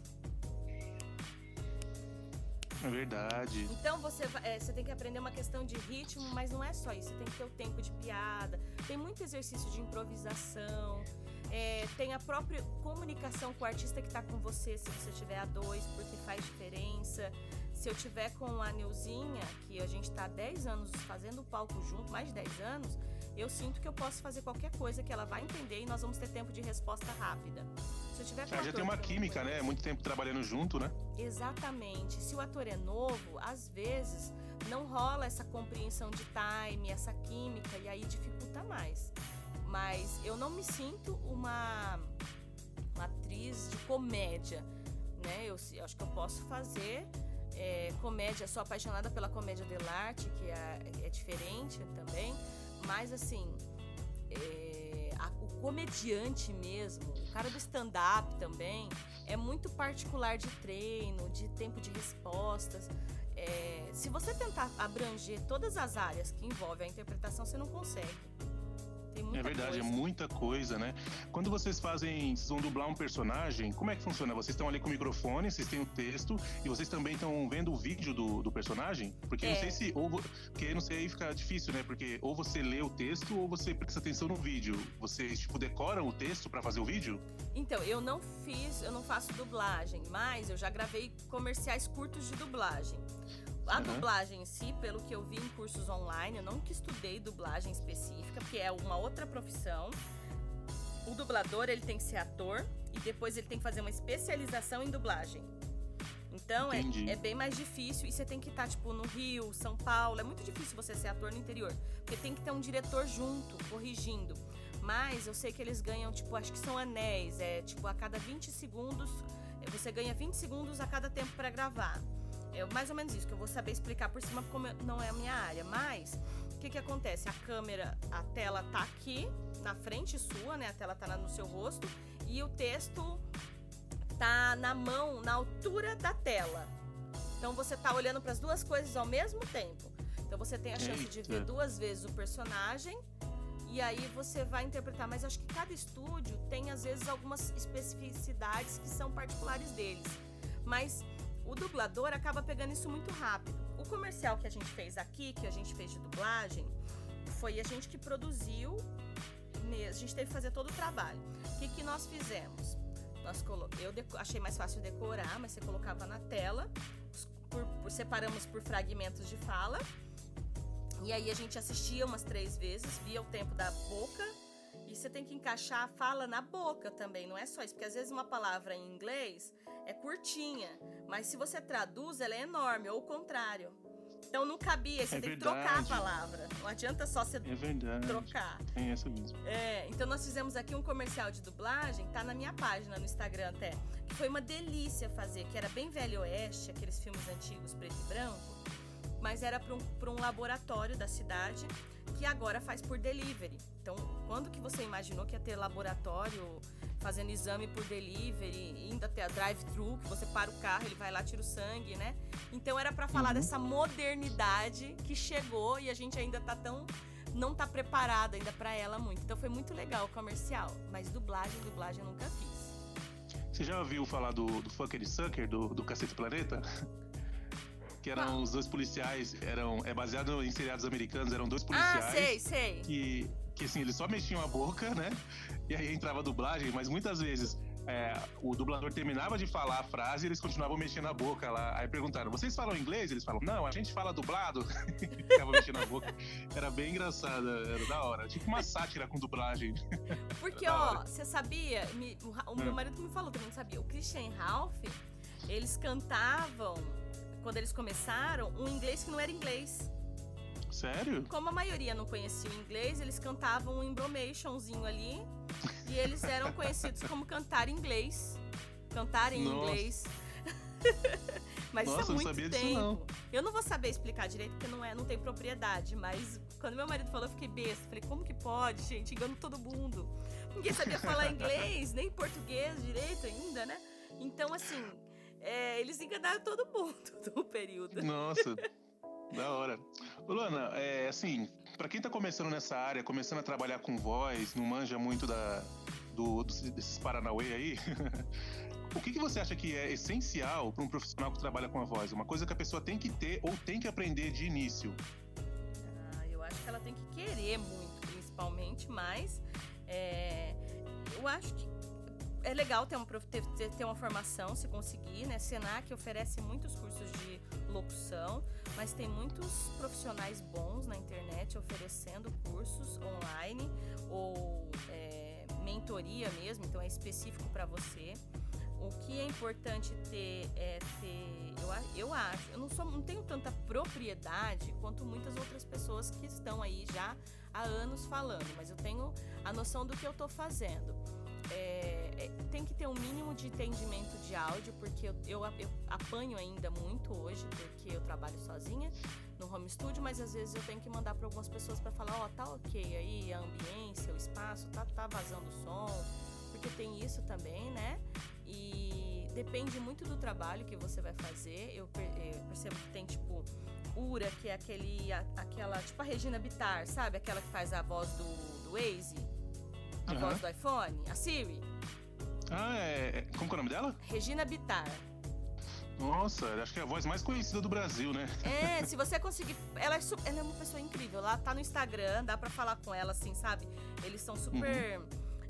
É verdade. Então você, é, você tem que aprender uma questão de ritmo, mas não é só isso. Você tem que ter o tempo de piada. Tem muito exercício de improvisação. É, tem a própria comunicação com o artista que tá com você, se você tiver a dois, porque faz diferença. Se eu tiver com a Neuzinha, que a gente tá há 10 anos fazendo o palco junto, mais de 10 anos, eu sinto que eu posso fazer qualquer coisa que ela vai entender e nós vamos ter tempo de resposta rápida. Se eu tiver com já tem uma química, né? Muito tempo trabalhando junto, né? Exatamente. Se o ator é novo, às vezes não rola essa compreensão de time, essa química e aí dificulta mais. Mas eu não me sinto uma, uma atriz de comédia, né? Eu, eu acho que eu posso fazer é, comédia, sou apaixonada pela comédia dell'arte, que é, é diferente também, mas assim, é, a, o comediante mesmo, o cara do stand-up também, é muito particular de treino, de tempo de respostas. É, se você tentar abranger todas as áreas que envolvem a interpretação, você não consegue. É verdade, coisa. é muita coisa, né? Quando vocês fazem, vocês vão dublar um personagem, como é que funciona? Vocês estão ali com o microfone, vocês têm o texto e vocês também estão vendo o vídeo do, do personagem? Porque É. não sei se. Ou, porque não sei aí fica difícil, né? Porque ou você lê o texto ou você presta atenção no vídeo. Vocês, tipo, decoram o texto pra fazer o vídeo? Então, eu não fiz, eu não faço dublagem, mas eu já gravei comerciais curtos de dublagem. A Aham. dublagem em si, pelo que eu vi em cursos online, eu nunca estudei dublagem específica, porque é uma outra profissão. O dublador, ele tem que ser ator e depois ele tem que fazer uma especialização em dublagem. Então é, é bem mais difícil e você tem que estar, tipo, no Rio, São Paulo. É muito difícil você ser ator no interior. Porque tem que ter um diretor junto, corrigindo. Mas eu sei que eles ganham, tipo, acho que são anéis. É tipo, a cada 20 segundos, você ganha 20 segundos a cada tempo para gravar. É mais ou menos isso que eu vou saber explicar por cima, como não é a minha área. Mas, o que que acontece? A câmera, a tela tá aqui, na frente sua, né? A tela tá no seu rosto. E o texto tá na mão, na altura da tela. Então você tá olhando para as duas coisas ao mesmo tempo. Então você tem a chance de ver duas vezes o personagem e aí você vai interpretar. Mas acho que cada estúdio tem às vezes algumas especificidades que são particulares deles. Mas o dublador acaba pegando isso muito rápido. O comercial que a gente fez aqui, que a gente fez de dublagem, foi a gente que produziu. A gente teve que fazer todo o trabalho. O que, que nós fizemos? Nós colo... Eu achei mais fácil decorar, mas você colocava na tela, por- separamos por fragmentos de fala. E aí a gente assistia umas três vezes, via o tempo da boca. E você tem que encaixar a fala na boca também, não é só isso. Porque às vezes uma palavra em inglês é curtinha, mas se você traduz, ela é enorme, ou o contrário. Então não cabia, você É tem que trocar a verdade. palavra. Não adianta só você É verdade. trocar. Tem essa mesmo. É, então nós fizemos aqui um comercial de dublagem, tá na minha página no Instagram até, que foi uma delícia fazer, que era bem velho oeste, aqueles filmes antigos preto e branco, mas era para um, pra um laboratório da cidade que agora faz por delivery. Então, quando que você imaginou que ia ter laboratório fazendo exame por delivery, indo até a drive-thru, que você para o carro, ele vai lá, tira o sangue, né? Então era para falar Uhum. dessa modernidade que chegou e a gente ainda tá tão não tá preparado ainda pra ela muito. Então foi muito legal o comercial, mas dublagem, dublagem eu nunca fiz. Você já ouviu falar do, do Fucker Sucker, do, do Cacete Planeta? Que eram os dois policiais, eram, é baseado em seriados americanos, eram dois policiais. Ah, sei, sei. que, que assim, eles só mexiam a boca, né? E aí entrava a dublagem, mas muitas vezes é, o dublador terminava de falar a frase e eles continuavam mexendo a boca lá. Aí perguntaram, vocês falam inglês? Eles falam, não, a gente fala dublado. Ficava mexendo a boca. Era bem engraçado, era da hora. Tipo uma sátira com dublagem. Porque, ó, você sabia, me- o, o meu Hum. marido me falou também, não sabia. O Christian Ralph, eles cantavam, quando eles começaram, um inglês que não era inglês. Sério? Como a maioria não conhecia o inglês, eles cantavam um embromationzinho ali. E eles eram conhecidos como cantar inglês. Cantar em Nossa. inglês. mas Nossa, isso é muito sabia tempo. disso, não. Eu não vou saber explicar direito porque não, é, não tem propriedade, mas quando meu marido falou, eu fiquei besta. Falei, como que pode, gente? Engano todo mundo. Ninguém sabia falar inglês, nem português direito ainda, né? Então, assim, é, eles enganaram todo mundo no período. Nossa, da hora. Ô, Luana, é assim, pra quem tá começando nessa área, começando a trabalhar com voz, não manja muito da, do, desses Paranauê aí, o que, que você acha que é essencial para um profissional que trabalha com a voz? Uma coisa que a pessoa tem que ter ou tem que aprender de início? Ah, eu acho que ela tem que querer muito, principalmente, mas é, eu acho que é legal ter, um, ter, ter- uma formação, se conseguir, né? Senac oferece muitos cursos de locução, mas tem muitos profissionais bons na internet oferecendo cursos online ou é, mentoria mesmo, então é específico para você. O que é importante ter é ter, eu, eu acho, eu não, sou, não tenho tanta propriedade quanto muitas outras pessoas que estão aí já há anos falando, mas eu tenho a noção do que eu estou fazendo. É, tem que ter um mínimo de entendimento de áudio, porque eu, eu, eu apanho ainda muito hoje, porque eu trabalho sozinha no home studio, mas às vezes eu tenho que mandar para algumas pessoas para falar, ó, tá ok aí a ambiência, o espaço, tá, tá vazando o som, porque tem isso também, né? E depende muito do trabalho que você vai fazer. Eu, eu percebo que tem, tipo, Ura, que é aquele, a, aquela, tipo a Regina Bittar, sabe? Aquela que faz a voz do, do Waze, a Aham. voz do iPhone, a Siri. Ah, é. Como que é o nome dela? Regina Bittar. Nossa, acho que é a voz mais conhecida do Brasil, né? É, se você conseguir. Ela é, ela é uma pessoa incrível. Ela tá no Instagram, dá pra falar com ela, assim, sabe? Eles são super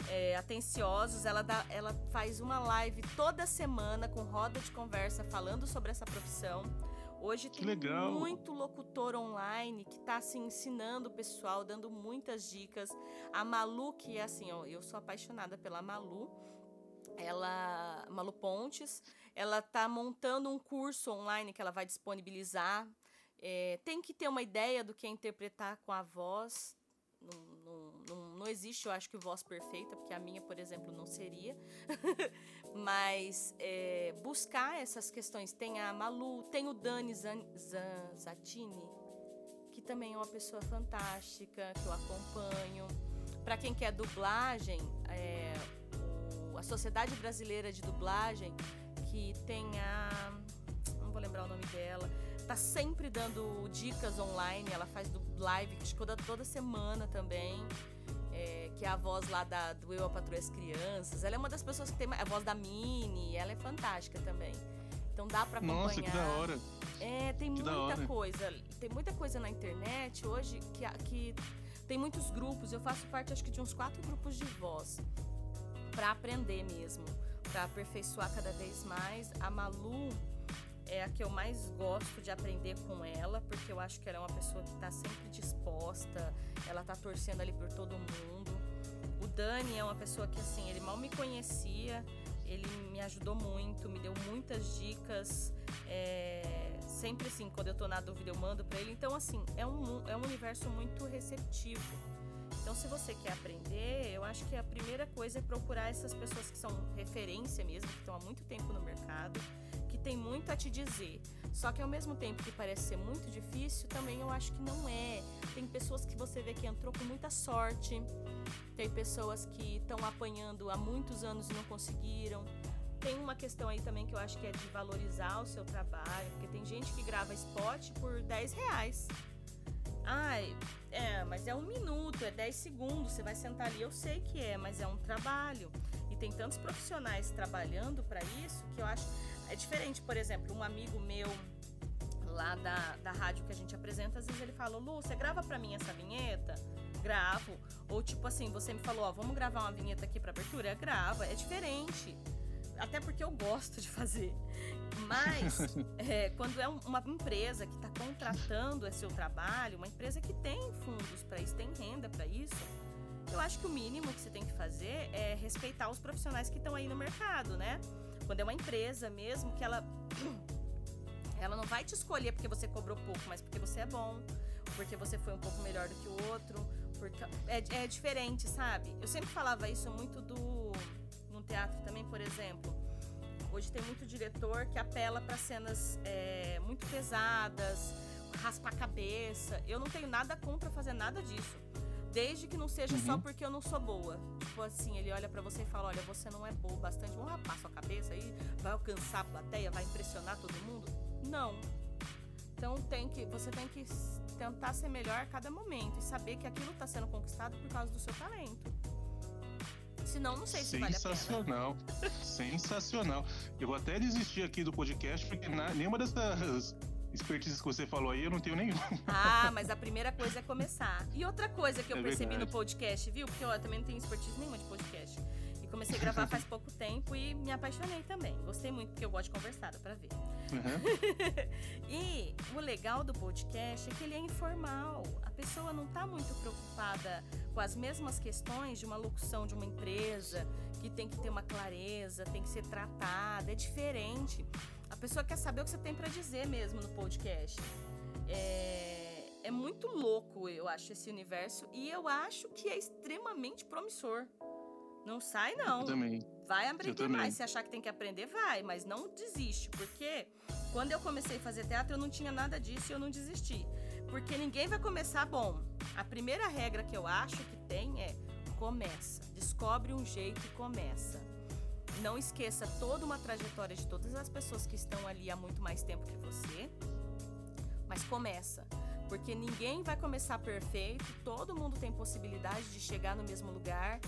é, atenciosos. Ela, dá, ela faz uma live toda semana com roda de conversa falando sobre essa profissão. Hoje Que tem legal. muito locutor online que tá assim ensinando o pessoal, dando muitas dicas. A Malu, que é assim, ó, eu sou apaixonada pela Malu. Ela, Malu Pontes, ela tá montando um curso online que ela vai disponibilizar. É, tem que ter uma ideia do que é interpretar com a voz. Não, não, não, não existe, eu acho que voz perfeita, porque a minha, por exemplo, não seria. Mas é, buscar essas questões. Tem a Malu, tem o Dani Zan, Zan- Zatini, que também é uma pessoa fantástica, que eu acompanho. Para quem quer dublagem, é, a Sociedade Brasileira de Dublagem, que tem a. Não vou lembrar o nome dela. Tá sempre dando dicas online. Ela faz do live toda, toda semana também. é, que é a voz lá da, do Eu, a Patrulha as Crianças. Ela é uma das pessoas que tem a voz da Mini. Ela é fantástica também. Então dá pra acompanhar. Nossa, que da hora. É, tem Que muita coisa. Tem muita coisa na internet hoje que, que tem muitos grupos. Eu faço parte, acho que, de uns quatro grupos de voz para aprender mesmo, para aperfeiçoar cada vez mais. A Malu é a que eu mais gosto de aprender com ela, porque eu acho que ela é uma pessoa que está sempre disposta, ela tá torcendo ali por todo mundo. O Dani é uma pessoa que, assim, ele mal me conhecia, ele me ajudou muito, me deu muitas dicas. é, sempre assim, quando eu tô na dúvida, eu mando para ele. Então, assim, é um, é um universo muito receptivo. Então, se você quer aprender, eu acho que a primeira coisa é procurar essas pessoas que são referência mesmo, que estão há muito tempo no mercado, que tem muito a te dizer. Só que ao mesmo tempo que parece ser muito difícil, também eu acho que não é. Tem pessoas que você vê que entrou com muita sorte, tem pessoas que estão apanhando há muitos anos e não conseguiram. Tem uma questão aí também que eu acho que é de valorizar o seu trabalho, porque tem gente que grava spot por 10 reais. Ai, é, mas é um minuto, é 10 segundos, você vai sentar ali, eu sei que é, mas é um trabalho. E tem tantos profissionais trabalhando para isso que eu acho. É diferente, por exemplo, um amigo meu lá da, da rádio que a gente apresenta, às vezes ele fala, Lu, você grava pra mim essa vinheta? Gravo. Ou tipo assim, você me falou, ó, vamos gravar uma vinheta aqui pra abertura? Grava, é diferente. Até porque eu gosto de fazer. Mas é, quando é um- uma empresa que está contratando esse seu trabalho, uma empresa que tem fundos para isso, tem renda para isso, eu acho que o mínimo que você tem que fazer é respeitar os profissionais que estão aí no mercado, né? Quando é uma empresa mesmo que ela ela não vai te escolher porque você cobrou pouco, mas porque você é bom, porque você foi um pouco melhor do que o outro, porque é, é diferente, sabe? Eu sempre falava isso muito do teatro também, por exemplo. Hoje tem muito diretor que apela para cenas é, muito pesadas, raspa a cabeça. Eu não tenho nada contra fazer nada disso. Desde que não seja só Uhum. porque eu não sou boa. Tipo assim, ele olha pra você e fala: Olha, você não é boa bastante, vamos rapar sua cabeça aí, vai alcançar a plateia, vai impressionar todo mundo. Não. Então tem que, você tem que tentar ser melhor a cada momento e saber que aquilo está sendo conquistado por causa do seu talento. Senão, não sei se vale a pena. Sensacional. Sensacional. Eu vou até desistir aqui do podcast, porque na, nenhuma dessas expertises que você falou aí eu não tenho nenhum. Ah, mas a primeira coisa é começar. E outra coisa que eu É percebi verdade. no podcast, viu? Porque eu também não tenho expertise nenhuma de podcast. Comecei a gravar faz pouco tempo e me apaixonei também. Gostei muito, porque eu gosto de conversar, dá pra ver. Uhum. E o legal do podcast é que ele é informal. A pessoa não está muito preocupada com as mesmas questões de uma locução de uma empresa, que tem que ter uma clareza, tem que ser tratada. É diferente. A pessoa quer saber o que você tem para dizer mesmo no podcast. É, é muito louco, eu acho, esse universo. E eu acho que é extremamente promissor. Não sai, não. Eu também. Vai aprender também. mais. Se achar que tem que aprender, vai, mas não desiste. Porque quando eu comecei a fazer teatro, eu não tinha nada disso e eu não desisti. Porque ninguém vai começar bom. A primeira regra que eu acho que tem é começa. Descobre um jeito e começa. Não esqueça toda uma trajetória de todas as pessoas que estão ali há muito mais tempo que você. Mas começa. Porque ninguém vai começar perfeito, todo mundo tem possibilidade de chegar no mesmo lugar.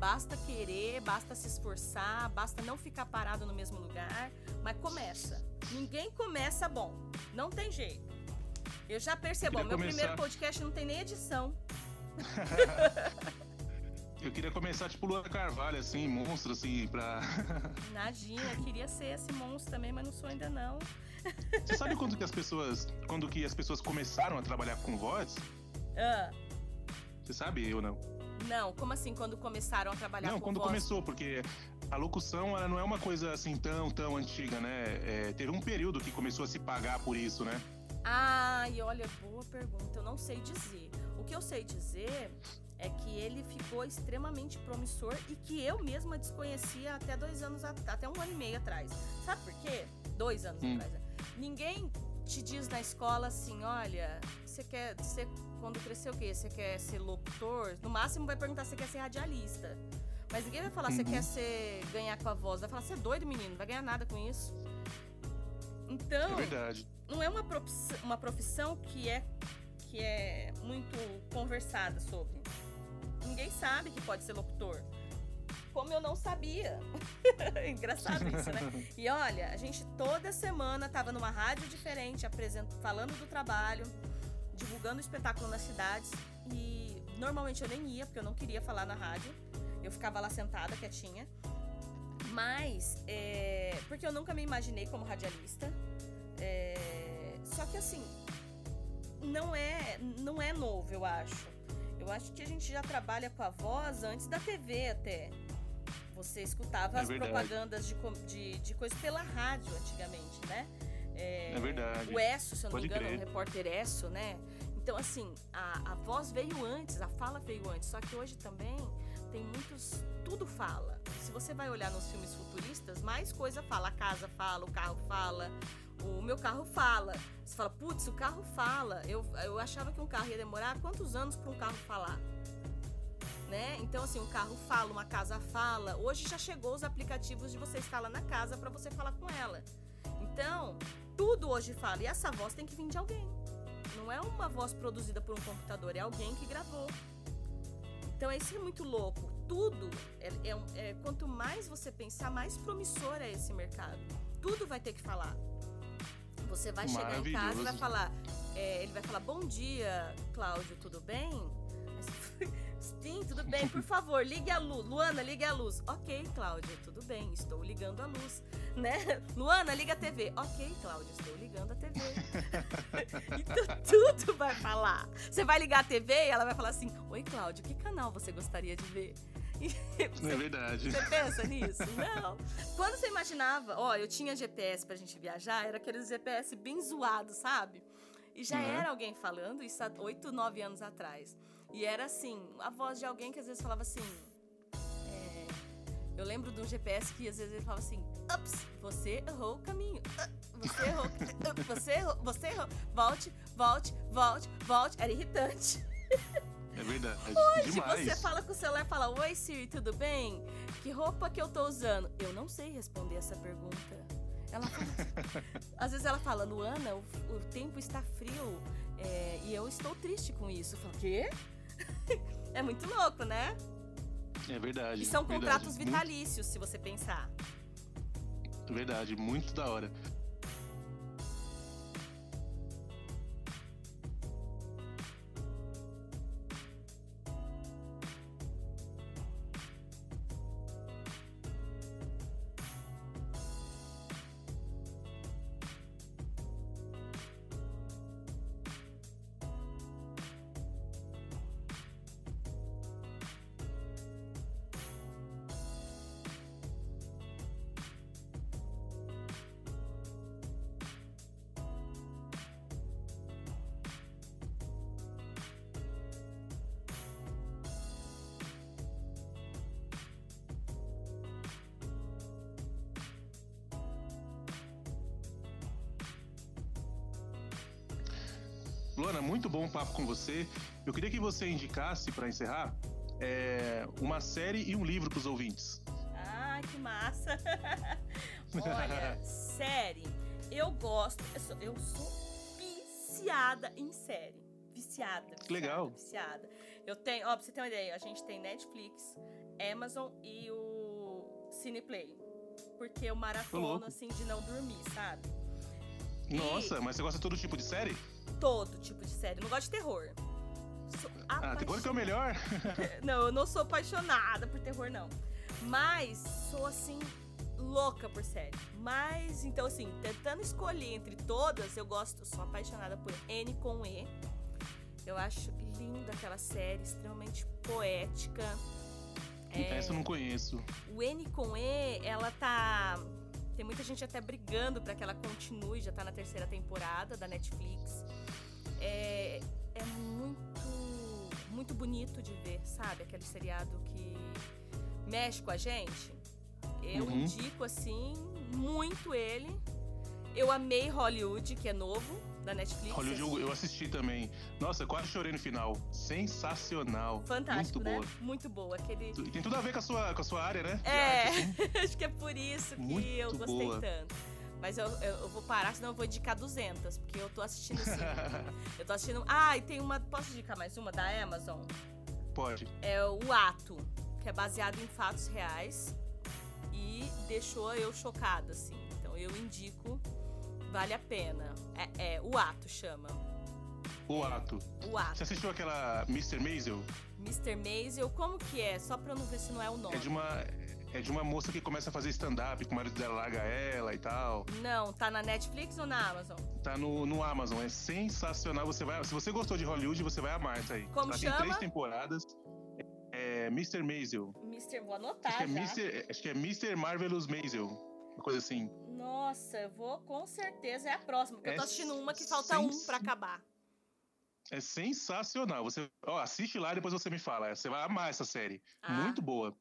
Basta querer, basta se esforçar, basta não ficar parado no mesmo lugar, mas começa. Ninguém começa bom, não tem jeito. Eu já percebo, meu começar... primeiro podcast não tem nem edição. Eu queria começar tipo Luana Carvalho, assim, monstro, assim, pra. Nadinha, queria ser esse monstro também, mas não sou ainda não. Você sabe quando que as pessoas. Quando que as pessoas começaram a trabalhar com voz? Ah. Você sabe ou não? Não, como assim quando começaram a trabalhar não, com voz? Não, quando começou, porque a locução ela não é uma coisa assim tão, tão antiga, né? É, teve um período que começou a se pagar por isso, né? Ai, olha, boa pergunta. Eu não sei dizer. O que eu sei dizer é que ele ficou extremamente promissor e que eu mesma desconhecia até dois anos, até um ano e meio atrás. Sabe por quê? Dois anos hum. atrás. Né? Ninguém te diz na escola assim, olha, você quer ser, quando crescer o quê? Você quer ser locutor? No máximo vai perguntar se você quer ser radialista. Mas ninguém vai falar, uhum. você quer ser, ganhar com a voz. Vai falar, você é doido, menino, não vai ganhar nada com isso. Então, é não é uma profissão, uma profissão que é, que é muito conversada sobre. Ninguém sabe que pode ser locutor. Como eu não sabia. Engraçado isso, né? E olha, a gente toda semana tava numa rádio diferente, apresentando, falando do trabalho, divulgando o espetáculo nas cidades. E normalmente eu nem ia, porque eu não queria falar na rádio. Eu ficava lá sentada, quietinha. Mas, é, porque eu nunca me imaginei como radialista. É, só que assim, não é, não é novo, eu acho. Eu acho que a gente já trabalha com a voz antes da TV até. Você escutava é as verdade. propagandas de, de, de coisas pela rádio antigamente, né? É, é verdade. O Esso, se eu não Pode me engano, crer. o repórter Esso, né? Então, assim, a, a voz veio antes, a fala veio antes. Só que hoje também tem muitos. Tudo fala. Se você vai olhar nos filmes futuristas, mais coisa fala. A casa fala, o carro fala, o meu carro fala. Você fala, putz, o carro fala. Eu, eu achava que um carro ia demorar quantos anos para um carro falar? Né? Então, assim, um carro fala, uma casa fala. Hoje já chegou os aplicativos de você estar lá na casa para você falar com ela. Então, tudo hoje fala. E essa voz tem que vir de alguém. Não é uma voz produzida por um computador, é alguém que gravou. Então, isso é muito louco. Tudo, é, é, é, quanto mais você pensar, mais promissor é esse mercado. Tudo vai ter que falar. Você vai chegar em casa e vai falar. É, ele vai falar: Bom dia, Cláudio, tudo bem? Sim, tudo bem. Por favor, ligue a luz. Luana, ligue a luz. Ok, Cláudia, tudo bem. Estou ligando a luz. Né? Luana, liga a TV. Ok, Cláudia, estou ligando a TV. então tudo vai falar. Você vai ligar a TV e ela vai falar assim: Oi, Cláudio, que canal você gostaria de ver? Você, é verdade. Você pensa nisso? Não. Quando você imaginava, ó, eu tinha GPS pra gente viajar, era aqueles GPS bem zoados, sabe? E já uhum. era alguém falando isso há oito, nove anos atrás. E era assim, a voz de alguém que às vezes falava assim. É, eu lembro de um GPS que às vezes ele falava assim: Ups, você errou o caminho. Você errou. Você errou. Você errou. Volte, volte, volte, volte. Era irritante. É verdade. Hoje Demais. você fala com o celular e fala: Oi, Siri, tudo bem? Que roupa que eu tô usando? Eu não sei responder essa pergunta. Ela fala, às vezes ela fala, Luana, o, o tempo está frio é, e eu estou triste com isso. Eu falo, quê? é muito louco, né? É verdade. E são verdade. contratos vitalícios, muito... se você pensar. Verdade, muito da hora. Luana, muito bom papo com você. Eu queria que você indicasse, para encerrar, é, uma série e um livro para os ouvintes. Ah, que massa! Olha, série. Eu gosto. Eu sou, eu sou viciada em série. Viciada. viciada legal. Viciada. Eu tenho, ó, pra você ter uma ideia, a gente tem Netflix, Amazon e o Cineplay. Porque eu maratono, assim, de não dormir, sabe? Nossa, e... mas você gosta de todo tipo de série? Todo tipo de série. Não gosto de terror. ah, terror que é o melhor? não, eu não sou apaixonada por terror, não. Mas sou assim, louca por série. Mas, então, assim, tentando escolher entre todas, eu gosto, sou apaixonada por N com E. Eu acho linda aquela série, extremamente poética. É... Essa eu não conheço. O N com E, ela tá. Tem muita gente até brigando para que ela continue, já tá na terceira temporada da Netflix. É, é muito, muito bonito de ver, sabe? Aquele seriado que mexe com a gente. Eu uhum. indico, assim, muito ele. Eu amei Hollywood, que é novo, da Netflix. Hollywood eu assisti também. Nossa, quase chorei no final. Sensacional. Fantástico, Muito né? boa. Muito boa. Aquele... Tem tudo a ver com a sua, com a sua área, né? É, arte, assim. acho que é por isso que Muito eu gostei boa. tanto. Mas eu, eu, eu, vou parar, senão eu vou indicar 200, porque eu tô assistindo eu tô assistindo. Ah, e tem uma. Posso indicar mais uma da Amazon? Pode. É o Ato, que é baseado em fatos reais e deixou eu chocada, assim. Então eu indico, vale a pena. É, é o Ato chama. O Ato. O Ato. Você assistiu aquela Mr. Maisel? Mr. Maisel, como que é? Só pra eu não ver se não é o nome. É de uma, é de uma moça que começa a fazer stand-up, que o marido dela larga ela e tal. Não, tá na Netflix ou na Amazon? Tá no, no Amazon, é sensacional. Você vai, se você gostou de Hollywood, você vai amar isso aí. Como Ela chama? tem três temporadas. É Mr. Maisel. Mr. Vou anotar Acho que, é. Mr., acho que é Mr. Marvelous Maisel. Uma coisa assim. Nossa, eu vou com certeza. É a próxima, porque eu tô É assistindo uma que falta um pra acabar. É sensacional. Você, ó, assiste lá e depois você me fala. Você vai amar essa série. Ah. Muito boa.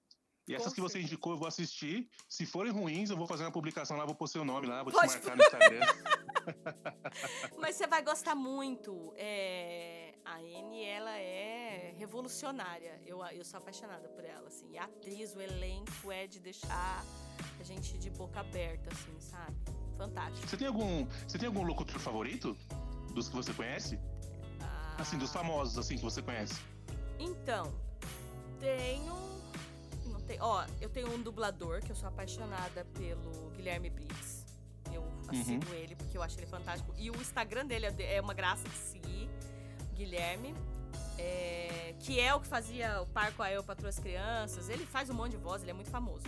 E essas que você indicou, eu vou assistir. Se forem ruins, eu vou fazer uma publicação lá, vou pôr seu nome lá, vou Pode te marcar no Instagram. Mas você vai gostar muito. É, A Anne, ela é revolucionária. Eu, eu sou apaixonada por ela, assim. E a atriz, o elenco é de deixar a gente de boca aberta, assim, sabe? Fantástico. Você tem algum, você tem algum locutor favorito dos que você conhece? Ah, Assim, dos famosos assim que você conhece. Então, tenho. Não tem, ó, eu tenho um dublador que eu sou apaixonada pelo Guilherme Briggs. Eu Uhum. sigo ele porque eu acho ele fantástico. E o Instagram dele é é uma graça de seguir, Guilherme. é, que é o que fazia o Parco a Eu Patroa as Crianças. Ele faz um monte de voz, ele é muito famoso.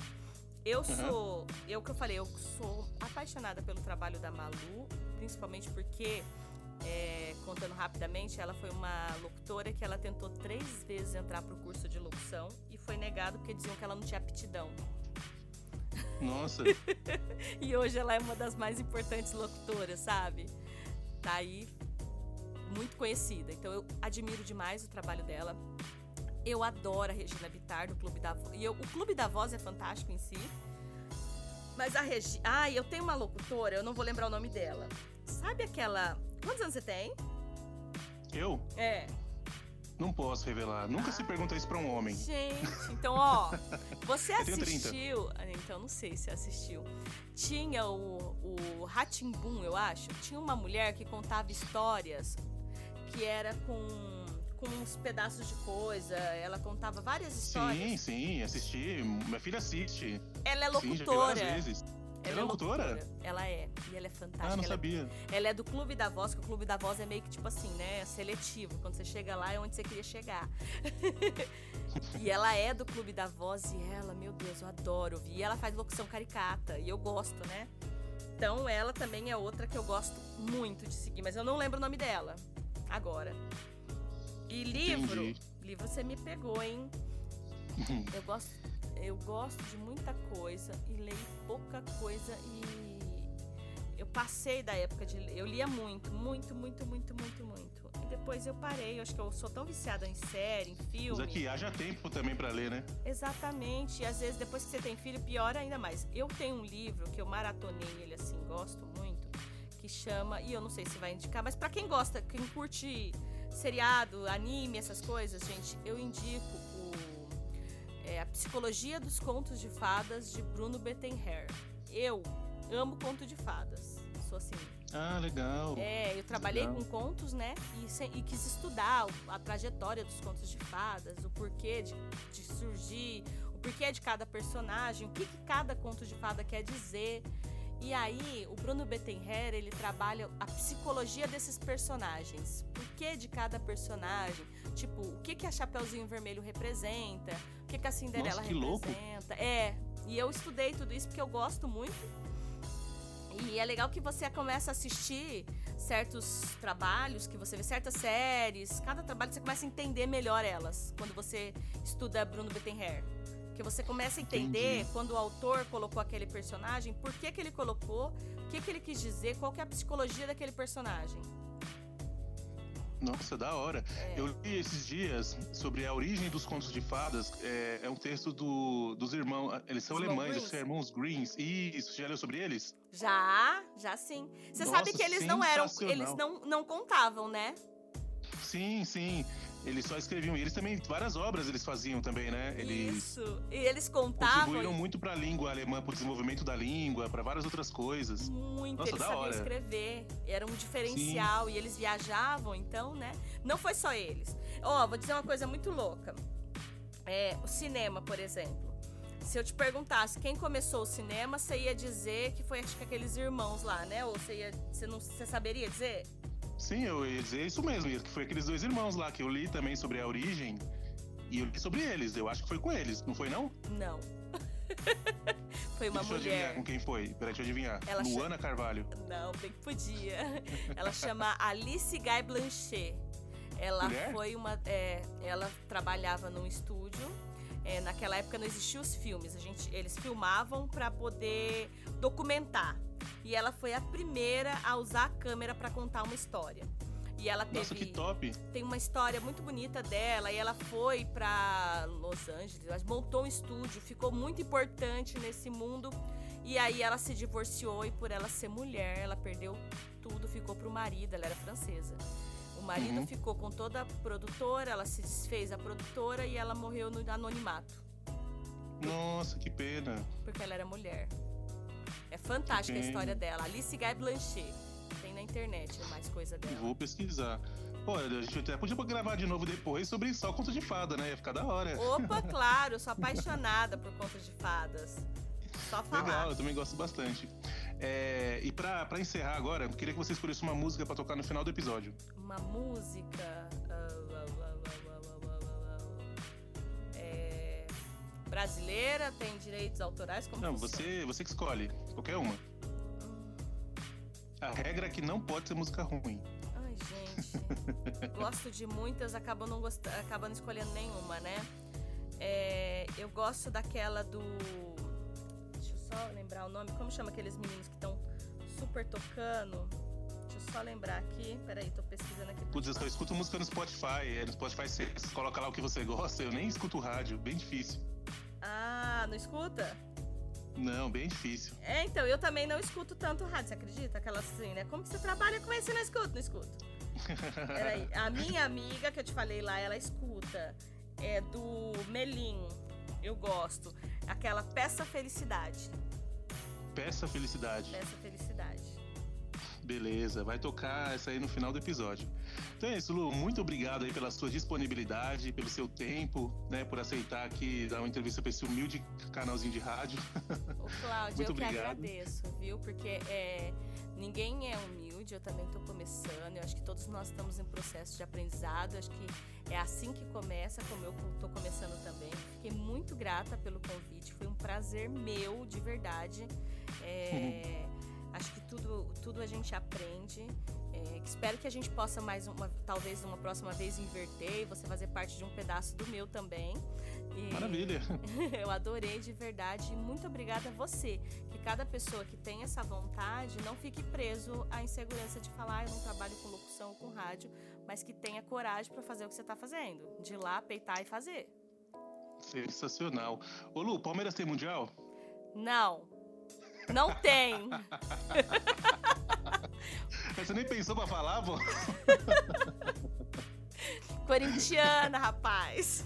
Eu sou, eu que eu falei, eu sou apaixonada pelo trabalho da Malu, principalmente porque é, contando rapidamente, ela foi uma locutora que ela tentou três vezes entrar pro curso de locução e foi negado porque diziam que ela não tinha aptidão. Nossa, E hoje ela é uma das mais importantes locutoras, sabe? Tá aí muito conhecida. Então eu admiro demais o trabalho dela. Eu adoro a Regina Bittar do Clube da Voz. E eu- o Clube da Voz é fantástico em si. Mas a Regina. Ah, eu tenho uma locutora, eu não vou lembrar o nome dela. Sabe aquela. Quantos anos você tem? eu É. não posso revelar. Nunca se pergunta isso pra um homem. Gente, então, ó, você Eu tenho 30. assistiu. Ah, Então, não sei se assistiu. Tinha o, o Ratimbum, eu acho. Tinha uma mulher que contava histórias que era com, com uns pedaços de coisa. Ela contava várias Sim, histórias. sim, assisti. Minha filha assiste. Ela é Sim, já locutora. vezes. Ela é locutora? Ela é. E ela é fantástica. Ah, não ela, sabia. ela é do Clube da Voz, que o Clube da Voz é meio que tipo assim, né? Seletivo. Quando você chega lá é onde você queria chegar. e ela é do Clube da Voz e ela, meu Deus, eu adoro ouvir. E ela faz locução caricata e eu gosto, né? Então ela também é outra que eu gosto muito de seguir, mas eu não lembro o nome dela agora. E livro, Entendi. livro você me pegou, hein? Eu gosto, eu gosto de muita coisa e leio pouca coisa e eu passei da época de ler. Eu lia muito, muito, muito, muito, muito, muito. E depois eu parei. Eu acho que eu sou tão viciada em série, em Mas filme. aqui haja tempo também pra ler, né? Exatamente. E às vezes depois que você tem filho, pior ainda mais. Eu tenho um livro que eu maratonei ele assim, gosto muito, que chama, e eu não sei se vai indicar, mas pra quem gosta, quem curte seriado, anime, essas coisas, gente, eu indico o é, A Psicologia dos Contos de Fadas de Bruno Bettenher. Eu amo conto de fadas. sou assim. Ah, legal. É, eu trabalhei legal. com contos, né? E, e, quis estudar a trajetória dos contos de fadas, o porquê de, de surgir, o porquê de cada personagem, o que, que cada conto de fada quer dizer. E aí, o Bruno Bettenher, ele trabalha a psicologia desses personagens. Por que de cada personagem? Tipo, o que, que a Chapeuzinho Vermelho representa? O que, que a Cinderela Nossa, que representa? Louco. É, e eu estudei tudo isso porque eu gosto muito. E é legal que você começa a assistir certos trabalhos, que você vê certas séries. Cada trabalho você começa a entender melhor elas quando você estuda Bruno Bettenher. Que você começa a entender Entendi. quando o autor colocou aquele personagem, por que, que ele colocou, o que, que ele quis dizer, qual que é a psicologia daquele personagem. Nossa, da hora. É. Eu li esses dias sobre a origem dos contos de fadas. É, é um texto do, dos irmãos. Eles são Os alemães, Greens. os irmãos Greens. Isso, você já leu sobre eles? Já, já sim. Você Nossa, sabe que eles não eram, eles não, não contavam, né? Sim, sim. Eles só escreviam. E eles também, várias obras eles faziam também, né? Eles Isso. E eles contavam contribuíram muito para a língua alemã, para o desenvolvimento da língua, para várias outras coisas. Muito, Nossa, eles da sabiam hora. escrever. Era um diferencial. E eles viajavam, então, né? Não foi só eles. Ó, vou dizer uma coisa muito louca. É, o cinema, por exemplo. Se eu te perguntasse quem começou o cinema, você ia dizer que foi acho que aqueles irmãos lá, né? Ou você ia. Você não você saberia dizer? Sim, eu ia dizer isso mesmo, que foi aqueles dois irmãos lá que eu li também sobre a origem. E eu li sobre eles, eu acho que foi com eles, não foi não? Não. foi uma deixa eu adivinhar mulher. com quem foi. Peraí, deixa eu adivinhar. Ela Luana Carvalho. Não, bem que podia. Ela chama Alice Guy Blanchet. Ela Mulher? foi uma. é, ela trabalhava num estúdio. É, naquela época não existiam os filmes. A gente, eles filmavam para poder documentar. E ela foi a primeira a usar a câmera para contar uma história. E ela teve Nossa, que top. tem uma história muito bonita dela e ela foi pra Los Angeles, montou um estúdio, ficou muito importante nesse mundo. E aí ela se divorciou e por ela ser mulher, ela perdeu tudo, ficou pro marido, ela era francesa. O marido Uhum. ficou com toda a produtora, ela se desfez a produtora e ela morreu no anonimato, Nossa, que pena. porque ela era mulher. É fantástica a história dela. Alice Guy Blanchet. Tem na internet mais coisa dela. Vou pesquisar. Pô, a gente até podia gravar de novo depois sobre só conto de fada, né? Ia ficar da hora. Opa, claro, sou apaixonada por contos de fadas. Só falar. Legal, eu também gosto bastante. É, e pra, pra encerrar agora, eu queria que você escolhesse uma música pra tocar no final do episódio. Uma música. Brasileira, tem direitos autorais? Como Não, funciona? você, você que escolhe. Qualquer uma. A regra é que não pode ser música ruim. Ai, gente. gosto de muitas, acabo não gost... acabando escolhendo nenhuma, né? É, eu gosto daquela do. Deixa eu só lembrar o nome. Como chama aqueles meninos que estão super tocando? Deixa eu só lembrar aqui. Peraí, tô pesquisando aqui. Putz, eu só escuto música no Spotify. É, no Spotify você coloca lá o que você gosta. Eu nem escuto rádio. Bem difícil. Não escuta? Não, bem difícil. É, então, eu também não escuto tanto rádio, você acredita? Aquela assim, né? Como que você trabalha com isso e não escuta? Não escuto. Peraí, a minha amiga que eu te falei lá, ela escuta. É do Melim. Eu gosto. Aquela Peça Felicidade. Peça felicidade. Peça Felicidade. Beleza, vai tocar essa aí no final do episódio. Então é isso, Lu. Muito obrigado aí pela sua disponibilidade, pelo seu tempo, né? Por aceitar aqui dar uma entrevista para esse humilde canalzinho de rádio. Ô, Cláudia, Muito eu que obrigado. agradeço, viu? Porque é, ninguém é humilde, eu também tô começando. Eu acho que todos nós estamos em processo de aprendizado. Eu acho que é assim que começa, como eu tô começando também. Fiquei muito grata pelo convite. Foi um prazer meu, de verdade. É, acho que tudo, tudo a gente aprende. É, espero que a gente possa mais uma, talvez uma próxima vez inverter e você fazer parte de um pedaço do meu também. E- Maravilha. eu adorei de verdade. E muito obrigada a você. Que cada pessoa que tem essa vontade não fique preso à insegurança de falar, "Ah, eu não trabalho com locução ou com rádio, mas que tenha coragem para fazer o que você está fazendo. De ir lá, peitar e fazer. Sensacional. Ô Lu, Palmeiras tem mundial? Não. Não tem. Você nem pensou pra falar, pô? Corintiana, rapaz.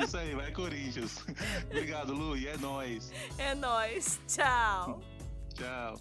Isso aí, vai Corinthians. Obrigado, Lu, e é nóis. É nóis. Tchau. Tchau.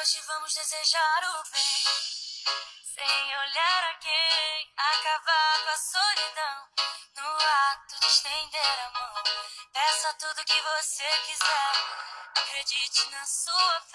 Hoje vamos desejar o bem, sem olhar a quem, acabar com a solidão. No ato de estender a mão, peça tudo que você quiser. Acredite na sua fé,